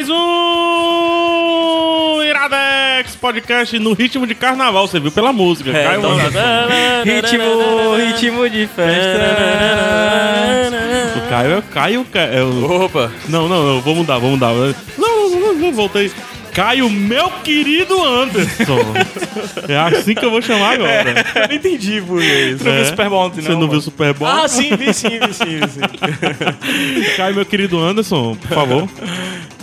Mais um Iradex Podcast no ritmo de carnaval, você viu pela música. É, Caio então, ritmo, ritmo de festa. O Caio é Caio. É o... Opa! Não, não, não, vou mudar, vou mudar. Não, não, não, não voltei. Caio, meu querido Anderson. é assim que eu vou chamar agora. Eu não entendi por isso. Você não viu o Super Bowl ontem, Você não viu o Super Bowl? Ah, sim, vi sim, vi sim, vi sim. Caio, meu querido Anderson, por favor.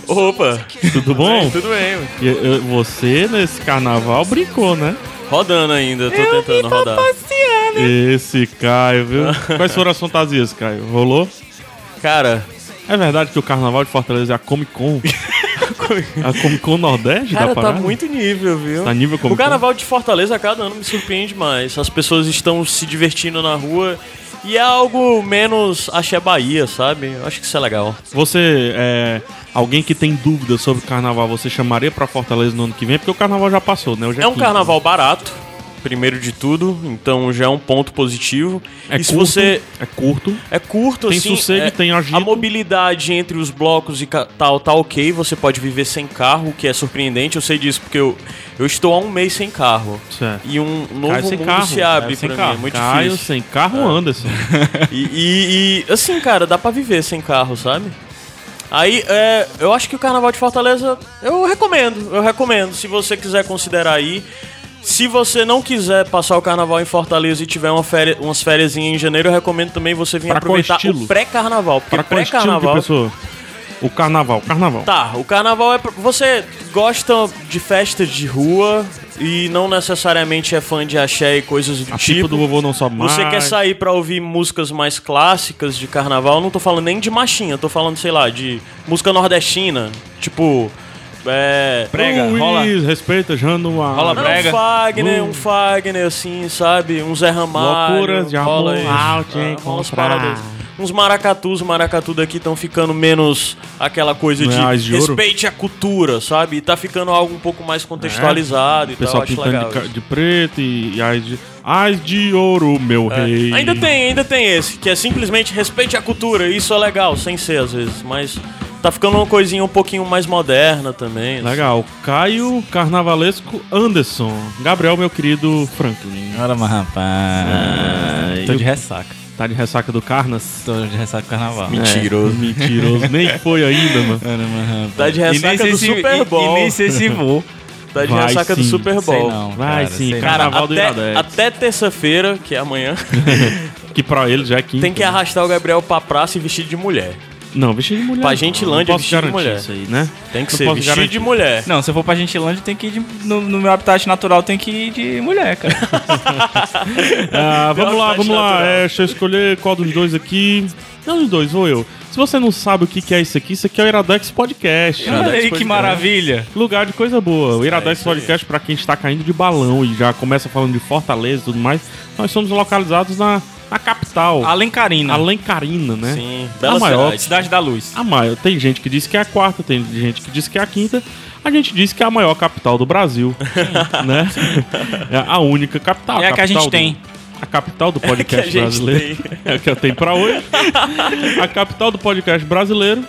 Opa! Tudo bom? Tudo bem. E, eu- Você, nesse carnaval, brincou, né? Rodando ainda, tô tentando rodar. Esse Caio, viu? Quais foram as fantasias, Caio? Rolou? Cara, É verdade que o carnaval de Fortaleza é a Comic Con? a Comic Con Nordeste cara da tá muito nível, viu? Tá nível Comic O carnaval de Fortaleza a cada ano me surpreende mais. As pessoas estão se divertindo na rua e é algo menos axé Bahia, sabe? Eu acho que isso é legal. Você, é, alguém que tem dúvidas sobre o carnaval, você chamaria pra Fortaleza no ano que vem? Porque o carnaval já passou, né? Hoje É um quinta, carnaval barato, primeiro de tudo, então já é um ponto positivo. É e se curto, você É curto. é curto Tem assim, sossego, é- tem agito. a mobilidade entre os blocos e tal tá ok, você pode viver sem carro, o que é surpreendente. Eu sei disso porque eu, eu estou há um mês sem carro. Certo. E um novo Caio mundo carro. se abre Caio sem pra carro. mim, é muito Caio difícil. sem carro, Anderson. E, e- e, assim, cara, dá pra viver sem carro, sabe? Aí, é, eu acho que o Carnaval de Fortaleza, eu recomendo, eu recomendo. Se você quiser considerar aí. Se você não quiser passar o Carnaval em Fortaleza e tiver uma féria, umas férias em janeiro, eu recomendo também você vir Pra aproveitar o pré-carnaval. Porque pré-carnaval... O carnaval, carnaval. Tá, o carnaval é. Você gosta de festas de rua e não necessariamente é fã de axé e coisas do A tipo. tipo do vovô não sobe mais. Você quer sair pra ouvir músicas mais clássicas de carnaval? Não tô falando nem de machinha, tô falando, sei lá, de música nordestina. Tipo. É. Brega, Luiz, rola. respeita Januário. Rola Não, brega. um Fagner, um Fagner, assim, sabe? Um Zé Ramalho. Loucuras de rola amor, isso. Ah, rola umas encontrar. paradas. Uns maracatus, maracatu daqui estão ficando menos aquela coisa Não é de, as de ouro? respeite a cultura, sabe? E tá ficando algo um pouco mais contextualizado O e tal, pessoal acho pintando legal. de, ca- isso. de preto e, e as, de, as de ouro, meu É. rei. Ainda tem, ainda tem esse, que é simplesmente respeite a cultura, isso é legal, sem ser às vezes, mas tá ficando uma coisinha um pouquinho mais moderna também. assim. Legal. Caio Carnavalesco Anderson. Gabriel, meu querido Franklin. Ora, mas rapaz. Tô eu- de ressaca. Tá de ressaca do Carnas? Tô de ressaca do carnaval. Mentiroso. É, mentiroso. Nem foi ainda, mano. Mas rapaz. Tá de E ressaca do se- Super e- Bowl. E, nem sei se vou. Tá de Vai ressaca do sim. Super Sei Bowl. não, Vai cara, sim, sei cara. não. Carnaval do até, até terça-feira, que é amanhã, Que pra ele já é quinta. tem que arrastar o Gabriel pra praça e vestir de mulher. Não, vestido de mulher. Pra. Gentilândia, não posso vestido de mulher. isso aí, né? Tem que Não ser vestido garantir. de mulher. Não, se eu for pra Gentilândia, tem que ir de, no, no meu habitat natural, tem que ir de mulher, cara. Ah, vamos lá, vamos lá. É, deixa eu escolher qual dos dois aqui. Não dos dois, vou eu. Se você não sabe o que é isso aqui, isso aqui é o Iradex Podcast. Olha aí que maravilha. Lugar de coisa boa. O Iradex aí. Podcast, pra quem está caindo de balão e já começa falando de Fortaleza e tudo mais, nós somos localizados na, na capital, Alencarina. Alencarina, né? Sim, bela A maior cidade. Cidade da Luz. A maior, tem gente que diz que é a quarta, tem gente que diz que é a quinta. A gente diz que é a maior capital do Brasil, né? É a única capital. É a que a capital gente do- tem. A capital do a podcast gente brasileiro. É a que eu tenho pra hoje. a capital do podcast brasileiro.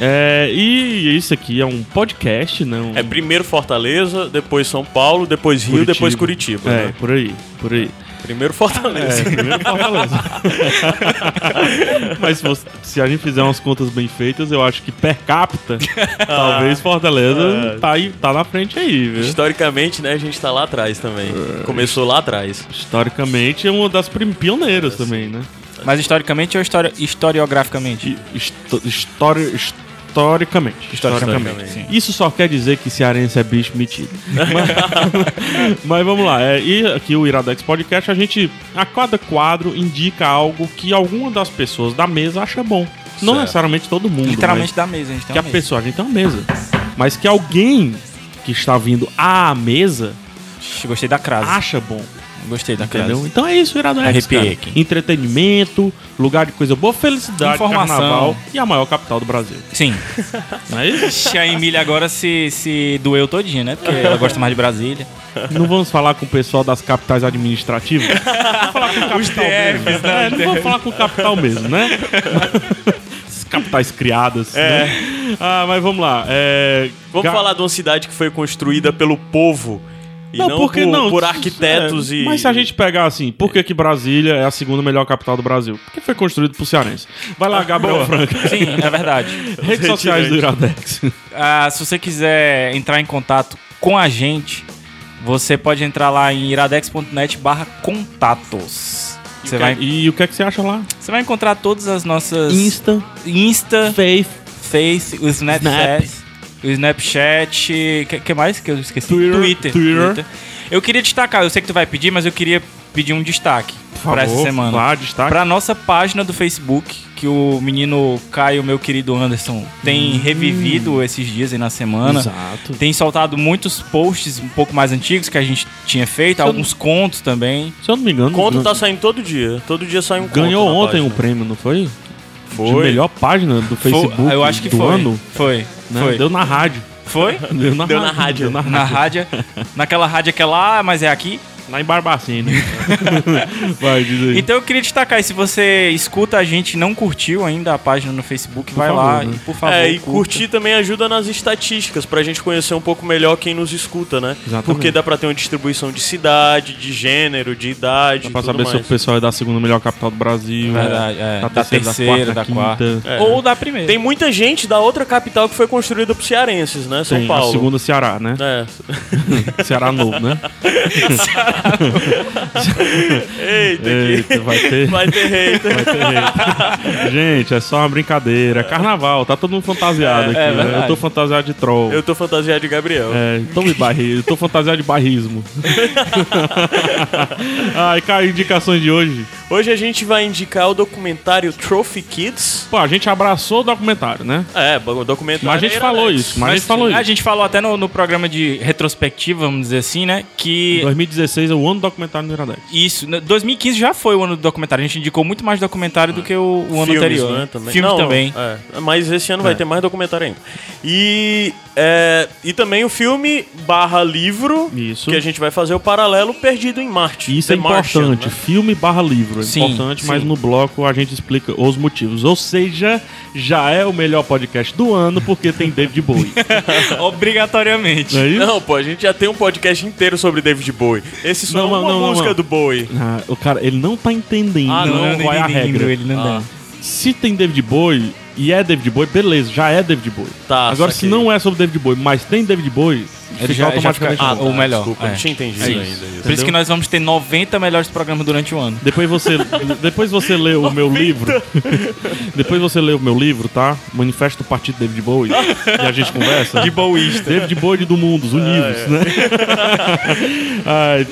É, e isso aqui é um podcast, né? Um É primeiro Fortaleza, depois São Paulo, depois Rio, Curitiba. depois Curitiba. É, né? por aí, por aí. Primeiro É, Fortaleza. primeiro Fortaleza. Mas se, você- se a gente fizer umas contas bem feitas, eu acho que per capita, talvez Fortaleza Ah. tá, aí, tá na frente aí, viu? Historicamente, né, a gente tá lá atrás também. Começou lá atrás. Historicamente é uma das pioneiras também, né? Mas historicamente ou histori historiograficamente? Histo- história. His- Historicamente. Historicamente, sim. Isso só quer dizer que cearense é bicho metido. mas, mas vamos lá. É, e aqui o Iradex Podcast, a gente, a cada quadro, indica algo que alguma das pessoas da mesa acha bom. Não Certo. necessariamente todo mundo. Literalmente da mesa, a gente tem que a mesa. pessoa, a gente tem uma mesa. Mas que alguém que está vindo à mesa Gostei da crase. acha bom. Gostei da. Entendeu? Então é isso, cara. aqui. Entretenimento, lugar de coisa boa, felicidade, Informação. carnaval e a maior capital do Brasil. Sim. Não é isso? A Emília agora se, se doeu todinha, né? Porque ela gosta mais de Brasília. Não vamos falar com o pessoal das capitais administrativas? Vamos falar com o capital mesmo. DFs, né? É, não vamos falar com o capital mesmo, né? Capitais criadas. É. né? Ah, mas vamos lá. É, Vamos Ga- falar de uma cidade que foi construída pelo povo e não, porque por, não, por isso- arquitetos é, e. Mas se a gente pegar assim, por que, que Brasília é a segunda melhor capital do Brasil? Porque foi construído por cearense. Vai lá, Gabriel Franca. Sim, é verdade. Redes sociais do Iradex. Ah, se você quiser entrar em contato com a gente, você pode entrar lá em iradex.net barra contatos. Você vai, E o que é que você acha lá? você vai encontrar todas as nossas... Insta, Insta, Faith, Face, o Snapchat, o Snapchat, que, que mais que eu esqueci? Twitter, Twitter. Eu queria destacar, eu sei que tu vai pedir, mas eu queria pedir um destaque por pra essa semana. Vá, destaque. Pra nossa página do Facebook, que o menino Caio, meu querido Anderson, tem revivido esses dias aí na semana. Exato. Tem soltado muitos posts um pouco mais antigos que a gente tinha feito, eu alguns contos também. Se eu não me engano, Conto gan- tá saindo todo dia. Todo dia sai um conto. ganhou ontem um página. prêmio, não foi? De Foi. melhor página do Foi- Facebook eu acho que do foi. ano. Foi. né? Foi. Deu na rádio. Foi? Deu na Deu na rádio. rádio. Deu na Na rádio. rádio. Naquela rádio que é lá, mas é aqui. Lá em Barbacena. Vai, diz aí. Então eu queria destacar, se você escuta a gente e não curtiu ainda a página no Facebook, vai favor, lá né? e por favor. É, e curta. curtir também ajuda nas estatísticas, pra gente conhecer um pouco melhor quem nos escuta, né? Exatamente. Porque dá pra ter uma distribuição de cidade, de gênero, de idade, Dá pra tudo saber se mais. o pessoal é da segunda melhor capital do Brasil. Verdade, é. Da Da terceira, terceira, da da quarta, quarta. quinta. É. Ou da primeira. Tem muita gente da outra capital que foi construída por cearenses, né? São Tem Paulo. a segunda Ceará, né? É. Ceará novo, né? Eita, Eita, vai ter. vai ter hater. Vai ter hate. Gente, é só uma brincadeira. É carnaval, tá todo mundo fantasiado aqui. é né? Eu tô fantasiado de troll. Eu tô fantasiado de Gabriel. É, tô, me barri... eu tô fantasiado de barrismo. Ai, cara, indicações de hoje. Hoje a gente vai indicar o documentário Trophy Kids. Pô, a gente abraçou o documentário, né? É, o documentário. Mas a gente é falou isso, mas a gente falou A isso. gente falou até no, no programa de retrospectiva, vamos dizer assim, né? Que 2016 é o ano do documentário no Iradex. isso, né, 2015 já foi o ano do documentário. A gente indicou muito mais documentário do que o, o ano Filmes, anterior. né, né? também. Filmes Não, também. é, mas esse ano vai É. ter mais documentário ainda. E, é, e também o filme barra livro, Isso. que a gente vai fazer o paralelo Perdido em Marte. Isso The é importante. Martian, né? Filme barra livro. É Sim, importante, mas sim. no bloco a gente explica os motivos. Ou seja, já é o melhor podcast do ano porque tem David Bowie. Obrigatoriamente. Não é? Não, pô, a gente já tem um podcast inteiro sobre David Bowie. Esse só Não, é uma não, não, música não. do Bowie. Ah, o cara, ele não tá entendendo Ah, não, qual é a regra. Ele não Ah. Se tem David Bowie e é David Bowie, beleza, já é David Bowie. Tá, Agora, se saquei. não é sobre David Bowie, mas tem David Bowie, Ele fica já- já automaticamente fica- bom. Ah, o melhor, Desculpa, é. não tinha entendido É ainda. isso. isso. Por isso que nós vamos ter 90 melhores programas durante o ano. Depois você, depois você lê o meu livro. depois você lê o meu livro, tá? Manifesto do Partido David Bowie. e a gente conversa. De boísta. David Bowie do mundo, os unidos, é. né? Ai,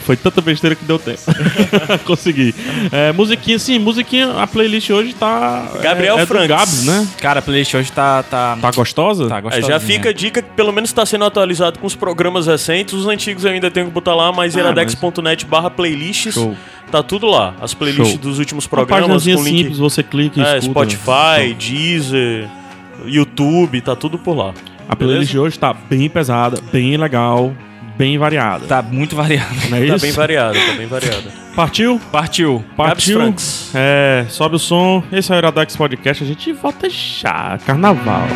foi tanta besteira que deu tempo. Consegui. É, musiquinha, sim, musiquinha, a playlist hoje tá. Gabriel é, é Franks. Gabs, né? Cara, a playlist hoje tá. Tá, Tá gostosa? tá É, gostosinha. já fica a dica que pelo menos está sendo atualizado com os programas recentes. Os antigos eu ainda tenho que botar lá, mas Ah, iradex.net barra playlists. Show. Tá tudo lá. As playlists Show. dos últimos programas com link. simples, você clica e É, escuta. Spotify, Deezer, YouTube, tá tudo por lá. A playlist de hoje tá bem pesada, bem legal, bem variada. Tá muito variado. Não é Tá isso? bem variado, tá bem variado. Partiu? Partiu. Partiu. É, sobe o som. Esse é o Iradex Podcast. A gente volta já. Carnaval.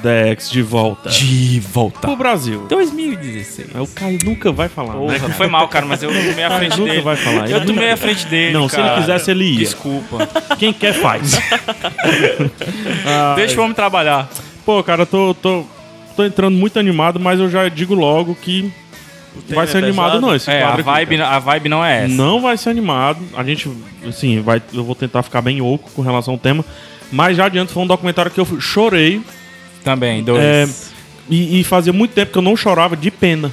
Iradex de volta. De volta. Pro Brasil. 2016. O Caio nunca vai falar, né? Porra, cara? foi mal, cara, mas eu tomei a Cara, frente nunca dele. vai falar. Eu tomei nunca- a frente dele. Não, se ele cara. quisesse, ele ia. Desculpa. Quem quer faz. Deixa o homem trabalhar. Pô, cara, eu tô, tô, tô entrando muito animado, mas eu já digo logo que vai tema ser é animado não esse É, a quadro aqui, vibe, cara. a vibe não é essa. Não vai ser animado. A gente, assim, vai, eu vou tentar ficar bem oco com relação ao tema. Mas já adianto, foi um documentário que eu chorei. Também, dois. É, e, e fazia muito tempo que eu não chorava de pena.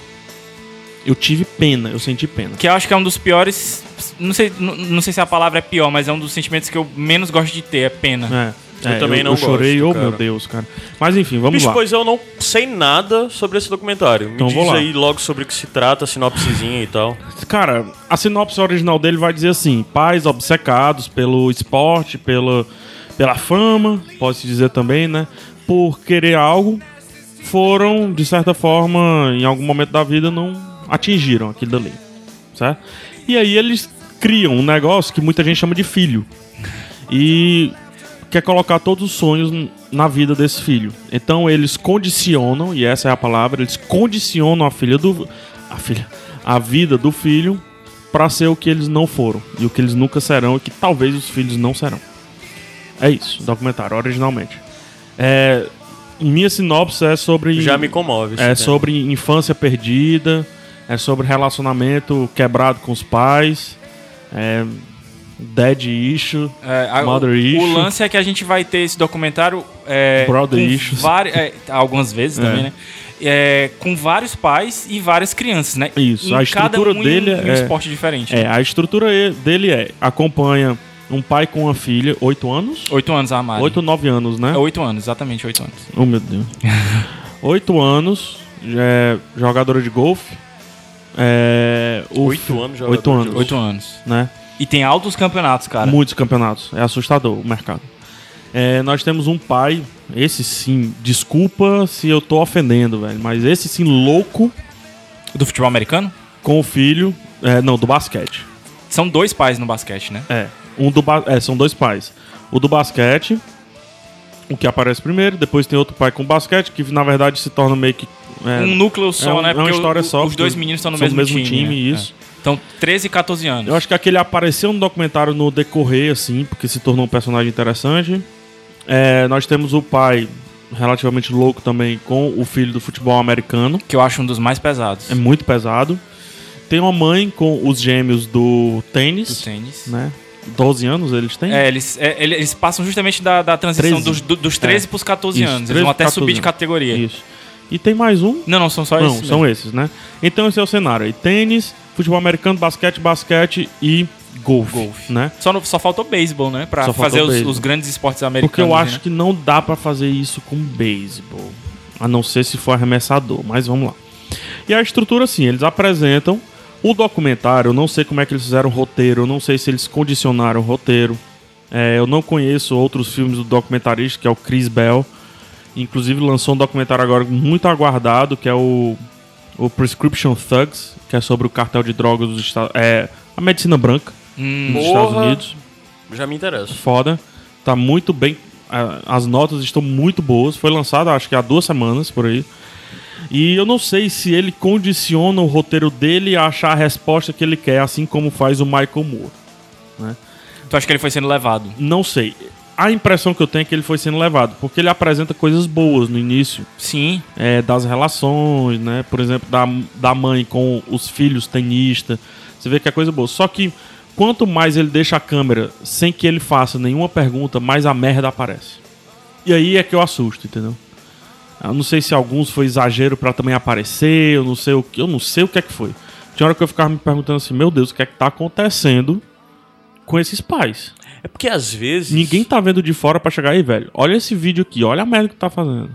Eu tive pena, eu senti pena. Que eu acho que é um dos piores. Não sei, não, não sei se a palavra é pior, mas é um dos sentimentos que eu menos gosto de ter, é pena. É, Eu é, também não eu chorei, gosto, oh cara. meu Deus, cara. Mas enfim, vamos Bicho, lá. pois eu não sei nada sobre esse documentário. Me Então, diz vou lá. aí logo sobre o que se trata, a sinopsezinha e tal. Cara, a sinopse original dele vai dizer assim: pais obcecados pelo esporte, pela, pela fama, pode-se dizer também, né? Por querer algo, foram, de certa forma, em algum momento da vida, não atingiram aquilo dali. Certo? E aí eles criam um negócio que muita gente chama de filho. E quer colocar todos os sonhos na vida desse filho. Então eles condicionam, e essa é a palavra, eles condicionam a filha do a filha, a vida do filho para ser o que eles não foram e o que eles nunca serão e que talvez os filhos não serão. É isso, documentário originalmente. É, minha sinopse é sobre Já me comove. é sobre infância perdida, é sobre relacionamento quebrado com os pais, é dead issue, É, a- Mother o, issue. o lance é que a gente vai ter esse documentário é, Brother issues. é, algumas vezes também, né? É, com vários pais e várias crianças, né? Isso, Em a cada estrutura um em dele um, em um é- esporte diferente. É, a estrutura dele é acompanha um pai com uma filha, 8 anos, Oito anos a Mari. 8 ou 9 anos, né? É oito anos, exatamente oito anos. Oh, meu Deus. Oito anos, é, jogadora de golfe. É, Oito anos jogadora Oito de anos, golfe. Oito anos. né? E tem altos campeonatos, cara. Muitos campeonatos. É assustador o mercado. É, nós temos um pai, esse sim, desculpa se eu tô ofendendo, velho, mas esse sim, louco Do futebol americano? com o filho. é, não, do basquete. São dois pais no basquete, né? É, um do é, são dois pais. O do basquete, o que aparece primeiro, depois tem outro pai com basquete, que na verdade se torna meio que. é, um núcleo só, é né? é uma história o- só, Os dois meninos estão no mesmo, mesmo time, né? isso. É. Então, 13 e 14 anos. Eu acho que aquele apareceu no documentário no decorrer, assim, porque se tornou um personagem interessante. É, nós temos o pai, relativamente louco também, com o filho do futebol americano. Que eu acho um dos mais pesados É muito pesado. Tem uma mãe com os gêmeos do tênis, do tênis. né? 12 anos eles têm? É, eles, é, ele- eles passam justamente da, da transição 13. dos, do- dos 13 pros 14 Isso, anos. 13 Eles vão até subir de 14 categoria. Isso. E tem mais um? Não, não, são só Não, esses. são mesmo. esses, né? Então esse é o cenário aí. Tênis, futebol americano, basquete, basquete e golfe, Golfe. né? Só, no- só faltou beisebol, né? Pra Só fazer os, os grandes esportes americanos. Porque eu acho né? que não dá pra fazer isso com beisebol. A não ser se for arremessador, mas vamos lá. E a estrutura, assim, eles apresentam o documentário. Eu não sei como é que eles fizeram o roteiro, eu não sei se eles condicionaram o roteiro. É, eu não conheço outros filmes do documentarista, que é o Chris Bell. Inclusive lançou um documentário agora muito aguardado, que é o, o Prescription Thugs, que é sobre o cartel de drogas dos Estados É, a medicina branca Hum, nos. Estados Unidos Já me interessa. foda. Tá muito bem a- as notas estão muito boas. Foi lançado, acho que há duas semanas por aí. E eu não sei se ele condiciona o roteiro dele a achar a resposta que ele quer, assim como faz o Michael Moore. Tu acha que ele foi sendo levado? Não sei. A impressão que eu tenho é que ele foi sendo levado, porque ele apresenta coisas boas no início, Sim. é, das relações, né? Por exemplo, da, da mãe com os filhos tenistas. Você vê que é coisa boa. Só que quanto mais ele deixa a câmera sem que ele faça nenhuma pergunta, mais a merda aparece. E aí é que eu assusto, entendeu? Eu não sei se alguns foi exagero pra também aparecer, eu não sei o que, eu não sei o que é que foi. Tinha hora que eu ficava me perguntando assim, meu Deus, o que é que tá acontecendo com esses pais? É porque às vezes. Ninguém tá vendo de fora pra chegar aí, velho. Olha esse vídeo aqui, olha a merda que tá fazendo.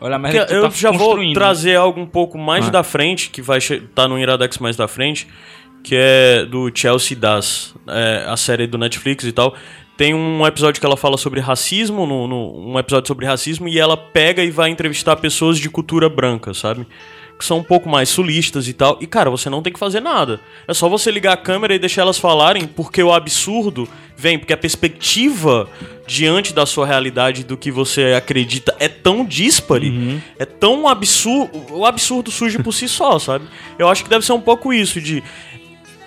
Olha a merda que tu eu tá já vou trazer algo um pouco mais Ah. da frente, que vai estar tá no Iradex mais da frente, que é do Chelsea Das, é, a série do Netflix e tal. Tem um episódio que ela fala sobre racismo, no, no- um episódio sobre racismo, e ela pega e vai entrevistar pessoas de cultura branca, sabe? Que são um pouco mais sulistas e tal. E, cara, você não tem que fazer nada. É só você ligar a câmera e deixar elas falarem, porque o absurdo vem, porque a perspectiva diante da sua realidade do que você acredita é tão díspare, é tão absurdo. O absurdo surge por si só, sabe? Eu acho que deve ser um pouco isso, de.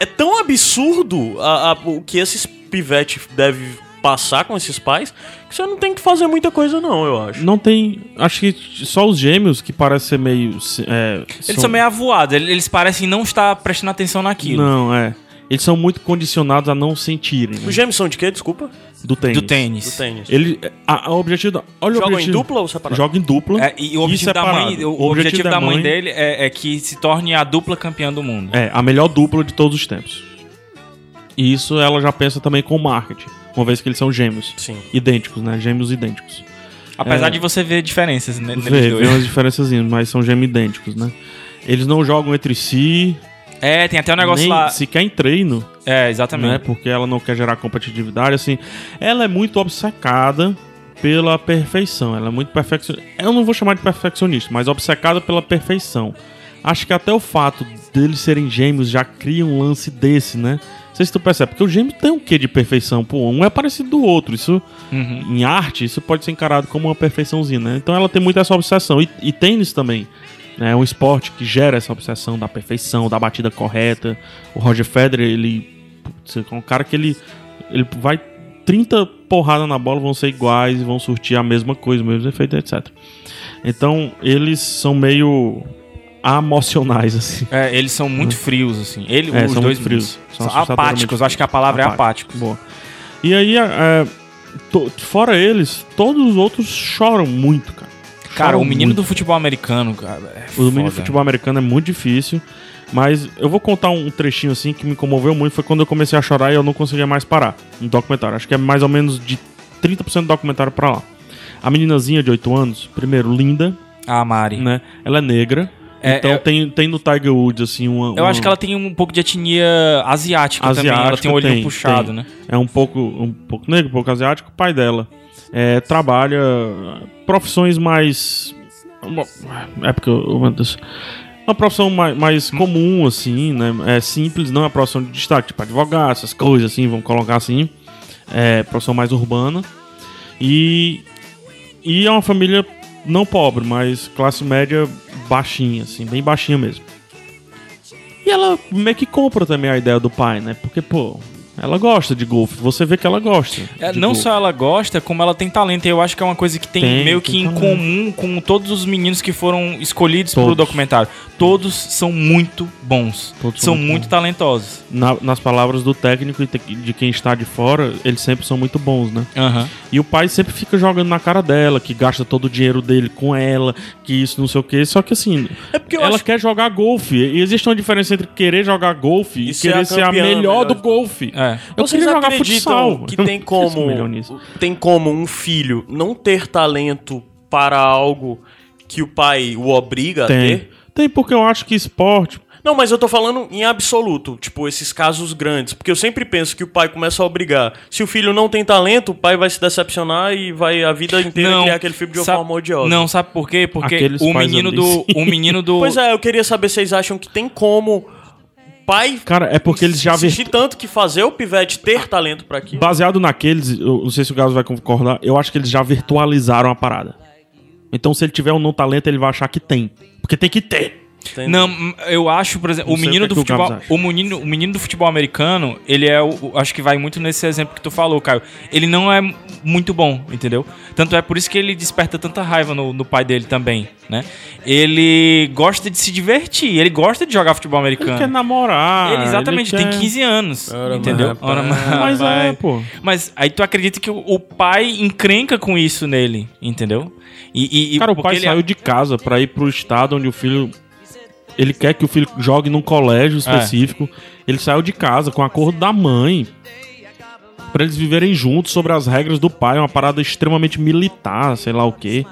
É tão absurdo a- a- o que esses pivetes devem passar com esses pais que você não tem que fazer muita coisa, não, eu acho. Não tem. Acho que só os gêmeos que parecem ser meio. É, Eles são meio avoados, eles- eles parecem não estar prestando atenção naquilo. Não, é. Eles são muito condicionados a não sentirem. né? Os gêmeos são de quê? Desculpa? Do tênis. Do tênis. Do tênis. Ele, a, a objetivo da, olha o Jogam em objetivo. dupla ou separado? Joga em dupla. É, e o objetivo, da separado. mãe, o, objetivo da mãe, dele é, é que se torne a dupla campeã do mundo. É, a melhor dupla de todos os tempos. E isso ela já pensa também com marketing. Uma vez que eles são gêmeos. Sim. Idênticos, né? Gêmeos idênticos. Apesar É. de você ver diferenças né, neles Vê, dois. vê umas diferenças, mas são gêmeos idênticos, né? Eles não jogam entre si, É, tem até um negócio nem lá. sequer em treino. É, né? exatamente. Porque ela não quer gerar competitividade, assim. Ela é muito obcecada pela perfeição. Ela é muito perfeccionista. Eu não vou chamar de perfeccionista, mas obcecada pela perfeição. Acho que até o fato deles serem gêmeos já cria um lance desse, né? Não sei se tu percebe, porque o gêmeo tem um quê de perfeição? Pô, um é parecido do outro. Isso, Uhum. em arte, isso pode ser encarado como uma perfeiçãozinha, né? Então ela tem muito essa obsessão. E, e tênis também. Né? É um esporte que gera essa obsessão da perfeição, da batida correta. O Roger Federer, ele putz, é um cara que ele, ele vai 30 porradas na bola vão ser iguais e vão surtir a mesma coisa, o mesmo efeito, etc. Então, eles são meio emocionais, assim. É, eles são muito frios, assim. Ele, É, os são dois muito frios. São São apáticos, acho que a palavra é apáticos. Boa. E aí, é, to- fora eles, todos os outros choram muito, cara. Cara, o menino muito. do futebol americano, cara, é O menino foda. futebol americano é muito difícil. Mas eu vou contar um trechinho assim que me comoveu muito. Foi quando eu comecei a chorar e eu não conseguia mais parar. Um documentário. Acho que é mais ou menos de 30% do documentário pra lá. A meninazinha de 8 anos, primeiro, linda, A Mari. né? Ela é negra. É, então é- tem, tem no Tiger Woods, assim, uma. Eu acho que ela tem um pouco de etnia asiática, também. Ela Asiática, tem um olhinho tem, puxado, tem. né? É um pouco, um pouco negro, um pouco asiático. O pai dela é, trabalha profissões mais. É porque eu. Meu Deus. Uma profissão mais, mais comum, assim, né? É simples, não é profissão de destaque, tipo advogado, essas coisas assim, vamos colocar assim. É profissão mais urbana. E. E é uma família não pobre, mas classe média baixinha, assim, bem baixinha mesmo. E ela meio que compra também a ideia do pai, né? Porque, pô, ela gosta de golfe. Você vê que ela gosta. É, não golfe. só ela gosta, como ela tem talento. E eu acho que é uma coisa que tem, Tem, meio tem que em talento. comum com todos os meninos que foram escolhidos pro Todos. documentário. Todos são muito bons. Todos são são muito muito talentosos. Na- nas palavras do técnico e de quem está de fora, eles sempre são muito bons, né? Aham. E o pai sempre fica jogando na cara dela, que gasta todo o dinheiro dele com ela, que isso não sei o que. Só que assim, É porque ela acho quer jogar golfe. E existe uma diferença entre querer jogar golfe e, E ser querer a ser a melhor melhor do golfe. É. Eu Vocês queria jogar acreditam futsal. que tem não como tem como um filho não ter talento para algo que o pai o obriga a Tem. ter? Tem, porque eu acho que esporte. Não, mas eu tô falando em absoluto, tipo, esses casos grandes. Porque eu sempre penso que o pai começa a obrigar. Se o filho não tem talento, o pai vai se decepcionar e vai a vida inteira criar aquele filho de uma forma odiosa. Não, sabe por quê? Porque Aqueles o menino do. O menino do. Pois é, eu queria saber se vocês acham que tem como pai Cara, é porque eles já insistir tanto que fazer o pivete ter talento pra aquilo. Baseado naqueles, eu não sei se o Galo vai concordar, eu acho que eles já virtualizaram a parada. Então, se ele tiver um não talento, ele vai achar que tem. Porque tem que ter. Não, eu acho, por exemplo, Não o menino o do é que o futebol, acha. o menino, o menino do futebol americano, ele é o, o- acho que vai muito nesse exemplo que tu falou, Caio. Ele não é muito bom, entendeu? Tanto é por isso que ele desperta tanta raiva no, no pai dele também, né? Ele gosta de se divertir, ele gosta de jogar futebol Ele quer americano. namorar. Ele, exatamente, ele tem quer- 15 anos, Ora, entendeu? mas, Ora, Mas é, pô. Mas aí tu acredita que o, o pai encrenca com isso nele, entendeu? E, e- Cara, o pai ele- saiu de casa pra ir pro estado onde o filho. Ele quer que o filho jogue num colégio específico. Ele saiu de casa com acordo da mãe. Pra eles viverem juntos sobre as regras do pai. Uma parada extremamente militar, sei lá o quê.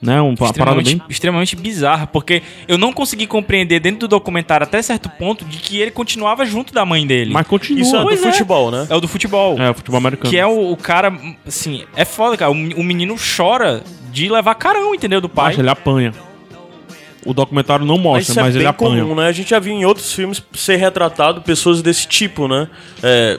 Né? Uma parada extremamente, bem. extremamente bizarra, porque eu não consegui compreender dentro do documentário até certo ponto de que ele continuava junto da mãe dele. Mas continua. Isso é do é. futebol, né? É o do futebol. É, o futebol americano. Que é o, o cara, assim, é foda, cara. O, o menino chora de levar carão, entendeu? Do pai. Acha, ele apanha. O documentário não mostra, isso mas é ele bem apanha. comum, né? A gente já viu em outros filmes ser retratado pessoas desse tipo, né? É,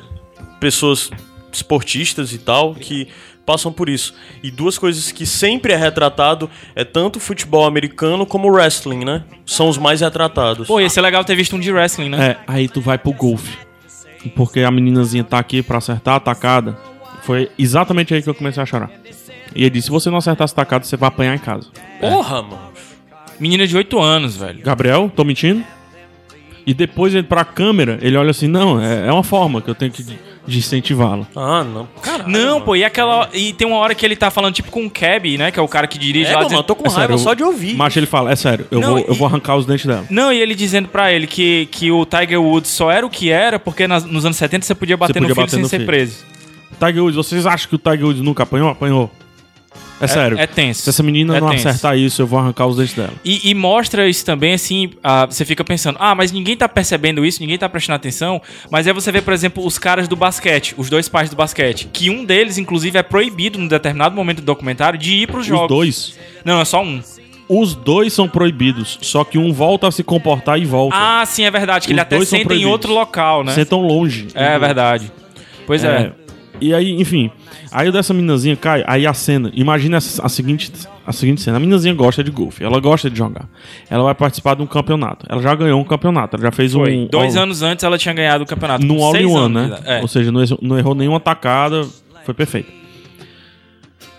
pessoas esportistas e tal que passam por isso. E duas coisas que sempre é retratado é tanto o futebol americano como o wrestling, né? São os mais retratados. Pô, ia ser legal ter visto um de wrestling, né? É, aí tu vai pro golfe. Porque a meninazinha tá aqui pra acertar a tacada. Foi exatamente aí que eu comecei a chorar. E ele disse: se você não acertar essa tacada, você vai apanhar em casa. Porra, mano. Menina de 8 anos, velho. Gabriel, tô mentindo? E depois ele pra câmera, ele olha assim: não, é, é uma forma que eu tenho que de, incentivá-la. Ah, não. Caralho. Não, mano. pô, e aquela. E tem uma hora que ele tá falando, tipo, com o Cab, né? Que é o cara que dirige É, lá. mano, dizendo- eu tô com É raiva sério, eu- só de ouvir. Mas ele fala: é sério, eu, Não, vou, eu e- vou arrancar os dentes dela. Não, e ele dizendo pra ele que, que o Tiger Woods só era o que era porque nas- nos anos 70 você podia bater podia no filho bater sem no ser filho. preso. Tiger Woods, vocês acham que o Tiger Woods nunca apanhou? Apanhou. É, sério. É tenso. Se essa menina É não tenso. acertar isso, eu vou arrancar os dentes dela. E, e mostra isso também, assim, ah, você fica pensando, ah, mas ninguém tá percebendo isso, ninguém tá prestando atenção. Mas aí você vê, por exemplo, os caras do basquete, os dois pais do basquete, que um deles, inclusive, é proibido num determinado momento do documentário de ir pros jogos. Os dois. Não, é só um. Os dois são proibidos, só que um volta a se comportar e volta. Ah, sim, é verdade, que Os ele até senta em outro local, né? Sentam longe. É verdade. Pois é. E aí, enfim, aí o dessa meninazinha cai, aí a cena, imagina essa- a seguinte, a seguinte cena, a meninazinha gosta de golfe, ela gosta de jogar, ela vai participar de um campeonato, ela já ganhou um campeonato, ela já fez Foi. um... Dois all- anos antes ela tinha ganhado o campeonato. No all in one, né? É. Ou seja, não errou, não errou nenhuma tacada, foi perfeito.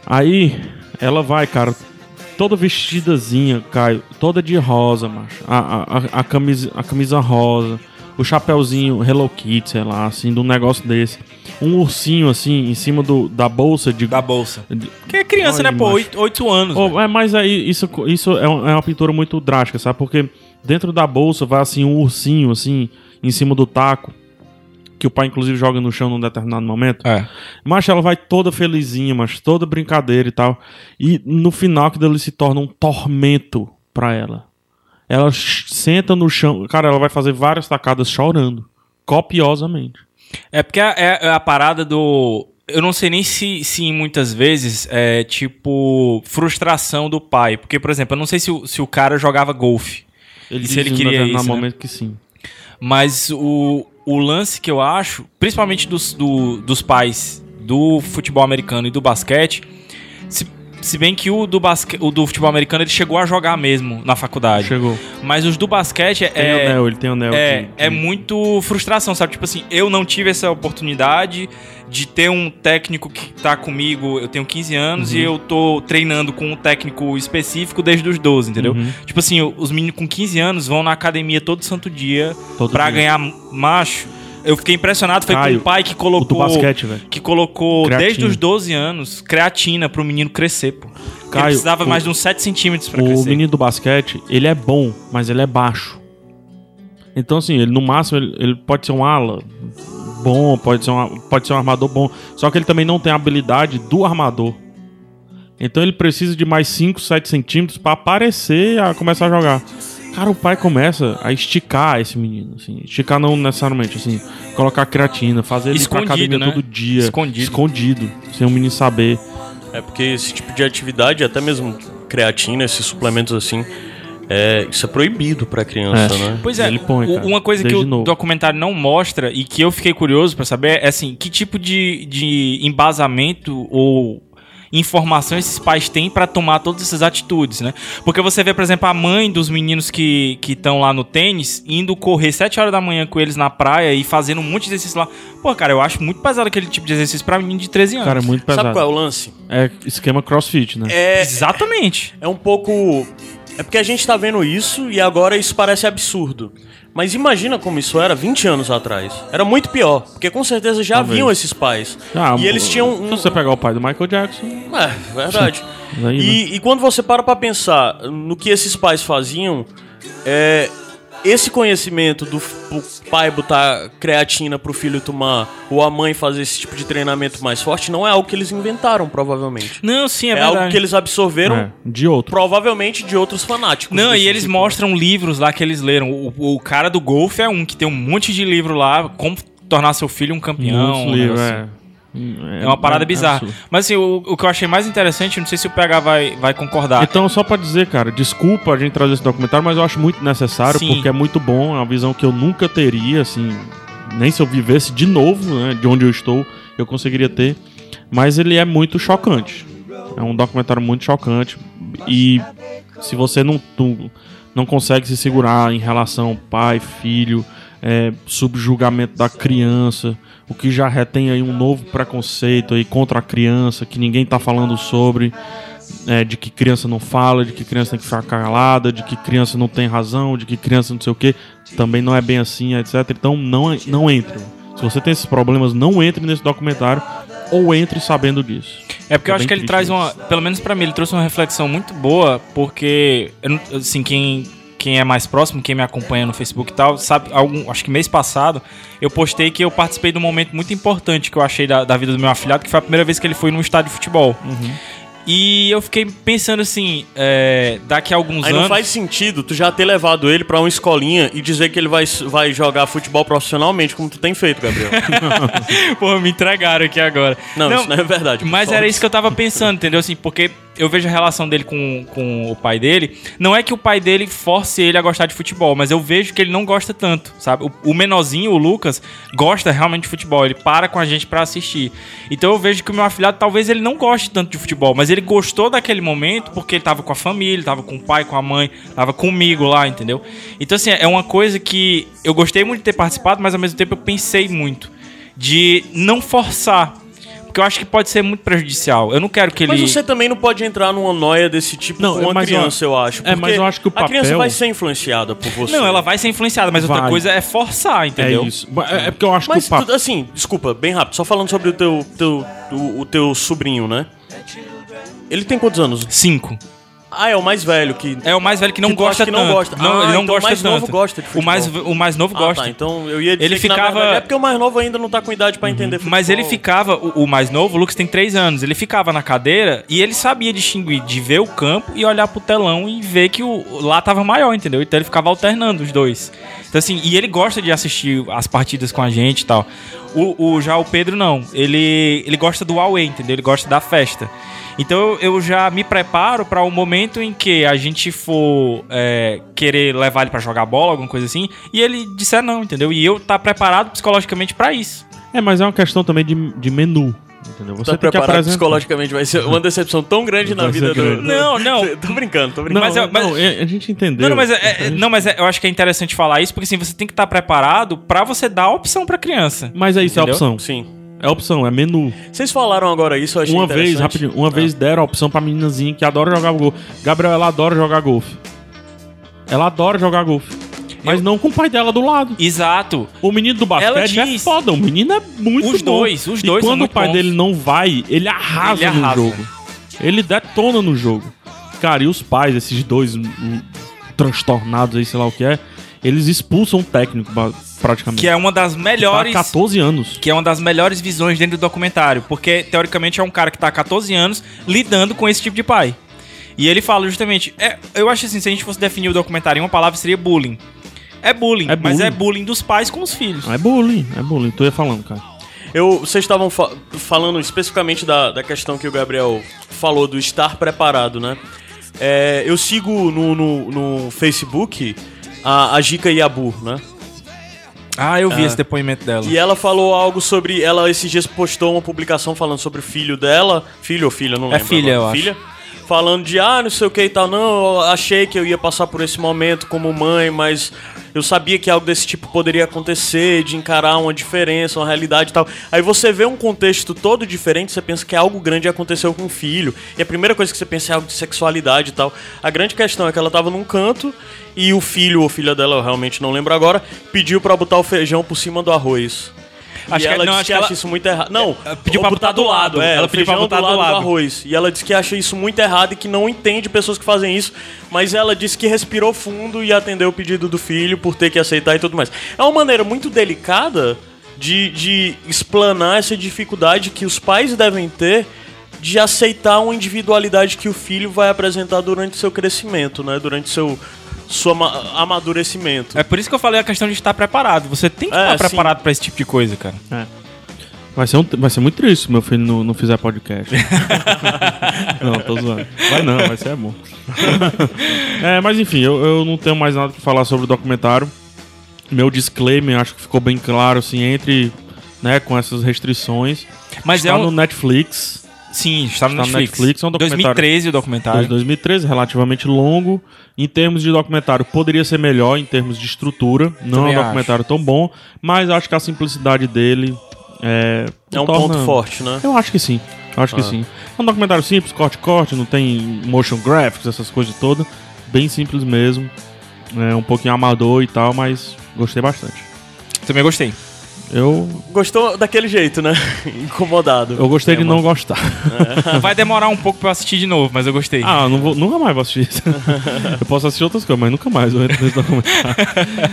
Aí, ela vai, cara, toda vestidazinha, Caio, toda de rosa, macho. A, a, a- a camisa, a camisa rosa, o chapéuzinho Hello Kitty, sei lá, assim, de um negócio desse. Um ursinho, assim, em cima do, da bolsa de... Da bolsa. de- Que é criança, Olha, né, pô? Oito, oito anos. Oh, é, mas aí isso, isso é, um- é uma pintura muito drástica, sabe? Porque dentro da bolsa vai assim um ursinho, assim, em cima do taco. Que o pai, inclusive, joga no chão num determinado momento. É. Mas ela vai toda felizinha, mas toda brincadeira e tal. E no final que ele se torna um tormento pra ela. Ela senta no chão. Cara, ela vai fazer várias tacadas chorando. Copiosamente. É porque é, é a parada do. Eu não sei nem se, se muitas vezes é tipo frustração do pai. Porque, por exemplo, eu não sei se o, se o cara jogava golfe. Ele se ele queria isso, né? momento que sim. Mas o, o lance que eu acho, principalmente dos, do- dos pais do futebol americano e do basquete, se, bem que o do, basque, o do futebol americano ele chegou a jogar mesmo na faculdade. Chegou. Mas os do basquete Tem é. anel, ele tem anel. É, de- é muito frustração, sabe? Tipo assim, eu não tive essa oportunidade de ter um técnico que tá comigo, eu tenho 15 anos e Uhum. eu tô treinando com um técnico específico desde os 12, entendeu? Uhum. Tipo assim, os meninos com 15 anos vão na academia todo santo dia Todo pra dia. ganhar macho. Eu fiquei impressionado, foi Caio, com o pai que O colocou basquete, velho. que colocou Creatina. desde os 12 anos creatina pro menino crescer, pô. Porque ele Caio, precisava o- mais de uns 7 centímetros pra O crescer. menino do basquete, ele é bom, mas ele é baixo. Então, assim, ele no máximo ele, ele pode ser um ala bom, pode ser, um, pode ser um armador bom. Só que ele também não tem a habilidade do armador. Então ele precisa de mais 5, 7 centímetros pra aparecer a começar a jogar. Cara, o pai começa a esticar esse menino, assim. Esticar não necessariamente, assim. Colocar creatina, fazer ele ir pra Escondido, academia né? todo dia. Escondido. Escondido. Sem o menino saber. É porque esse tipo de atividade, até mesmo creatina, esses suplementos assim, É, isso é proibido pra criança, É. né? Pois é, Ele põe, cara, uma coisa que o novo. documentário não mostra e que eu fiquei curioso pra saber é assim, que tipo de, de embasamento ou informação esses pais têm pra tomar todas essas atitudes, né? Porque você vê, por exemplo, a mãe dos meninos que estão lá no tênis indo correr 7 horas da manhã com eles na praia e fazendo um monte de exercício lá. Pô, cara, eu acho muito pesado aquele tipo de exercício pra menino de 13 anos. Cara, é muito pesado. Sabe qual é o lance? É esquema crossfit, né? É, Exatamente. é um pouco. É porque a gente tá vendo isso e agora isso parece absurdo. Mas imagina como isso era 20 anos atrás. Era muito pior, porque com certeza já Talvez. haviam esses pais. Ah, e eles tinham Se um. você pegar o pai do Michael Jackson, É, verdade. Aí, né? e, e quando você para pra pensar no que esses pais faziam, é, esse conhecimento do pai botar creatina pro filho tomar, ou a mãe fazer esse tipo de treinamento mais forte, não é algo que eles inventaram, provavelmente. Não, sim, é, É, verdade. algo que eles absorveram, é, de outro. provavelmente, de outros fanáticos. Não, e eles tipo. mostram livros lá que eles leram. O, o cara do golfe é um que tem um monte de livro lá, como tornar seu filho um campeão. Um negócio é. Assim. É uma parada é bizarra. absurdo. Mas assim, o, o que eu achei mais interessante, não sei se o PH vai, vai concordar. Então, só pra dizer, cara, desculpa a gente trazer esse documentário, mas eu acho muito necessário, Sim. porque é muito bom, é uma visão que eu nunca teria, assim, nem se eu vivesse de novo, né, de onde eu estou, eu conseguiria ter. Mas ele é muito chocante. É um documentário muito chocante. E se você não, não, não consegue se segurar em relação pai, filho, é, subjugamento da criança, o que já retém aí um novo preconceito aí contra a criança, que ninguém tá falando sobre é, de que criança não fala, de que criança tem que ficar calada, de que criança não tem razão, de que criança não sei o que, também não é bem assim, etc. Então não, não entre. Se você tem esses problemas, não entre nesse documentário ou entre sabendo disso. É porque eu É acho bem que ele traz isso. uma. Pelo menos pra mim, ele trouxe uma reflexão muito boa, porque. eu Assim, quem, quem é mais próximo, quem me acompanha no Facebook e tal, sabe, algum, acho que mês passado, eu postei que eu participei de um momento muito importante que eu achei da, da vida do meu afilhado, que foi a primeira vez que ele foi num estádio de futebol. Uhum. E eu fiquei pensando assim, é, daqui a alguns Aí anos. não faz sentido tu já ter levado ele pra uma escolinha e dizer que ele vai, vai jogar futebol profissionalmente, como tu tem feito, Gabriel. Pô, me entregaram aqui agora. Não, isso não é verdade. Mas era isso que eu tava pensando, entendeu? Assim, porque eu vejo a relação dele com, com o pai dele. Não é que o pai dele force ele a gostar de futebol, mas eu vejo que ele não gosta tanto, sabe? O, o menorzinho, o Lucas, gosta realmente de futebol. Ele para com a gente pra assistir. Então eu vejo que o meu afilhado, talvez ele não goste tanto de futebol, mas ele gostou daquele momento porque ele tava com a família, tava com o pai, com a mãe, tava comigo lá, entendeu? Então, assim, é uma coisa que eu gostei muito de ter participado, mas ao mesmo tempo eu pensei muito de não forçar. Porque eu acho que pode ser muito prejudicial. Eu não quero que ele. Mas você também não pode entrar numa noia desse tipo Não, com uma mas criança, eu, acho. é, mas eu acho que o A criança papel- vai ser influenciada por você. Não, ela vai ser influenciada, mas outra Vai. coisa é forçar, entendeu? É isso. É, é porque eu acho Mas, que o papo... tu- assim, desculpa, bem rápido, só falando sobre o teu, teu, o, o teu sobrinho, né? Ele tem quantos anos? Cinco. Ah, é o mais velho que. É o mais velho que não Que gosta que não tanto. gosta. Não, Ah, ele não então o gosta mais tanto. novo gosta de o mais futebol. o mais novo Ah, gosta. tá. Então eu ia dizer Ele que, ficava- verdade, É porque o mais novo ainda não tá com idade pra entender futebol. Mas ele ficava, o, o mais novo, o Lucas tem três anos, ele ficava na cadeira e ele sabia distinguir de ver o campo e olhar pro telão e ver que o, lá tava maior, entendeu? Então ele ficava alternando os dois. Então assim, e ele gosta de assistir as partidas com a gente e tal. O, o- já o Pedro não, ele, ele gosta do away, entendeu? Ele gosta da festa. Então eu, já me preparo para o momento em que a gente for é, querer levar ele pra jogar bola, alguma coisa assim, e ele disser não, entendeu? E eu tá preparado psicologicamente pra isso. É, mas é uma questão também de, de menu, entendeu? Você Tá tem que preparado apresentar... psicologicamente, vai ser uma decepção tão grande na vida grande. do- Não, não. tô brincando, tô Não, brincando. Mas eu- mas- não, a gente entendeu. Não, não, mas, é- é- não, mas é- eu acho que é interessante falar isso, porque assim, você tem que estar preparado pra você dar a opção pra criança. Mas é isso, é Entendeu? opção. Sim. É opção, é menu. Vocês falaram agora isso, eu achei Uma vez, rapidinho, uma Ah. vez deram a opção pra meninazinha que adora jogar golfe. Gabriel, ela adora jogar golfe. Ela adora jogar golfe. Mas não com o pai dela do lado. Exato. O menino do basquete é foda, o menino é muito Os bom. dois, os E dois são quando o pai bons. dele não vai, ele arrasa, Ele no arrasa. jogo. Ele detona no jogo. Cara, e os pais, esses dois hum, transtornados aí, sei lá o que é, eles expulsam o técnico, praticamente. Que é uma das Tá há melhores. 14 anos. Que é uma das melhores visões dentro do documentário. Porque, teoricamente, é um cara que tá há 14 anos lidando com esse tipo de pai. E ele fala justamente. É, eu acho assim, se a gente fosse definir o documentário em uma palavra, seria bullying. É bullying, É mas bullying. é bullying dos pais com os filhos. É bullying, é bullying. Tu ia falando, cara. Eu, vocês estavam fa- falando especificamente da, da questão que o Gabriel falou do estar preparado, né? É, eu sigo no, no, no Facebook a, a Gica Yabu, né? Ah, eu vi esse depoimento dela. E ela falou algo sobre. Ela esses dias postou uma publicação falando sobre o filho dela. Filho ou filha, não É lembro. filha, agora. eu acho. Falando de, ah, não sei o que e tal. Não, eu achei que eu ia passar por esse momento como mãe, mas eu sabia que algo desse tipo poderia acontecer, de encarar uma diferença, uma realidade e tal. Aí você vê um contexto todo diferente, você pensa que algo grande aconteceu com o filho. E a primeira coisa que você pensa é algo de sexualidade e tal. A grande questão é que ela tava num canto e o filho ou filha dela, eu realmente não lembro agora, pediu pra botar o feijão por cima do arroz. Acho e que- ela não, disse acho que que acha ela- isso muito errado. Não, É, pediu pra botar do lado. É, Ela pediu pra botar do do lado. arroz. E ela disse que acha isso muito errado e que não entende pessoas que fazem isso. Mas ela disse que respirou fundo e atendeu o pedido do filho por ter que aceitar e tudo mais. É uma maneira muito delicada de, de explanar essa dificuldade que os pais devem ter de aceitar uma individualidade que o filho vai apresentar durante seu crescimento, né? Durante seu seu ama- amadurecimento. É por isso que eu falei a questão de estar preparado. Você tem que É, estar preparado pra esse tipo de coisa, cara. Vai ser, um- vai ser muito triste se meu filho não, não fizer podcast. não, tô zoando. Vai não, vai ser bom. é, mas enfim, eu, eu não tenho mais nada pra falar sobre o documentário. Meu disclaimer, acho que ficou bem claro, assim, entre, né, com essas restrições. Mas Está é um. no Netflix, Sim, está no Está no Netflix. Netflix, é um documentário. 2013 o documentário. 2013, relativamente longo. Em termos de documentário, poderia ser melhor em termos de estrutura. Não Também é um documentário tão bom, mas acho que a simplicidade dele é. É um torna- ponto forte, né? Eu acho que sim. Acho que sim. É um documentário simples, corte-corte, não tem motion graphics, essas coisas todas. Bem simples mesmo. É um pouquinho amador e tal, mas gostei bastante. Também gostei. Eu, Gostou daquele jeito, né? Incomodado. eu gostei É, de não gostar. Vai demorar um pouco pra eu assistir de novo, mas eu gostei. Ah, eu não vou, nunca mais vou assistir isso. eu posso assistir outras coisas, mas nunca mais eu entro nesse documentário.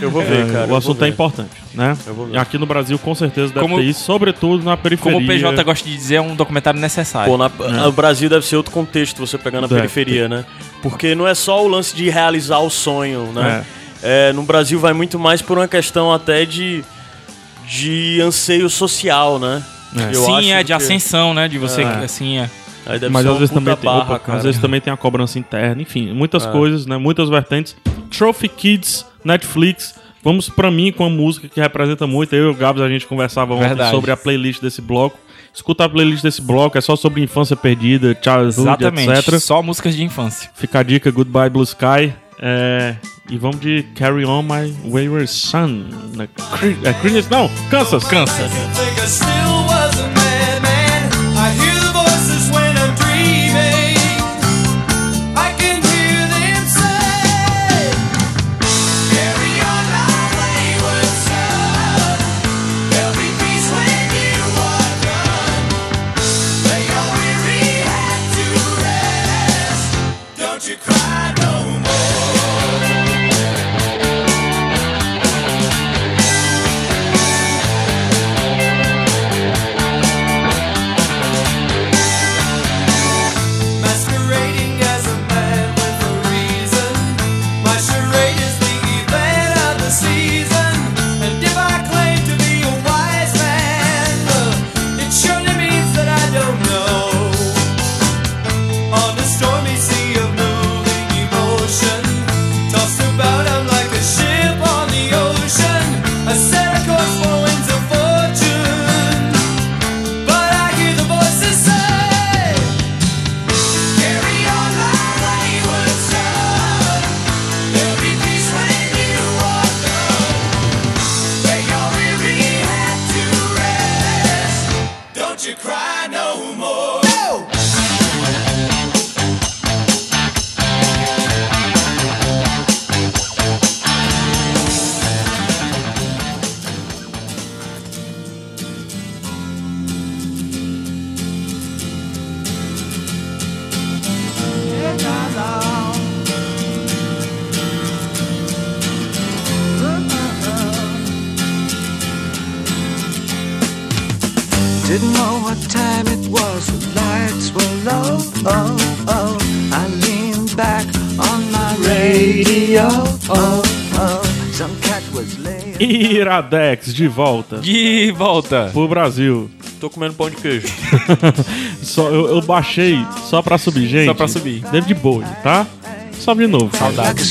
Eu vou ver, É, cara. o assunto é importante, né? Eu vou ver. E aqui no Brasil, com certeza, deve Como- ter isso, sobretudo na periferia. Como o PJ gosta de dizer, é um documentário necessário. Pô, na, no Brasil deve ser outro contexto você pegar na Deve. periferia, né? Porque não é só o lance de realizar o sonho, né? É, no Brasil vai muito mais por uma questão até de, de anseio social, né? É. Eu acho Sim, é de que- ascensão, né? De você, É. assim, é. Aí deve Mas ser às vezes, também tem, barra, opa, cara. às vezes também tem a cobrança interna, enfim, muitas É. coisas, né? Muitas vertentes. Trophy Kids, Netflix. Vamos pra mim com uma música que representa muito. Eu e o Gabs a gente conversava ontem Verdade. sobre a playlist desse bloco. Escuta a playlist desse bloco, é só sobre infância perdida, childhood, Exatamente. etc. Só músicas de infância. Fica a dica, Goodbye Blue Sky. É, e vamos de Carry On My Wayward Son. Na Cre- É, Creedence, não, Kansas. Cansa. think Iradex, de volta. De volta. Pro Brasil. Tô comendo pão de queijo. Só, eu, eu baixei só pra subir, gente. Só pra subir. David Bowie, tá? Sobe de novo. Like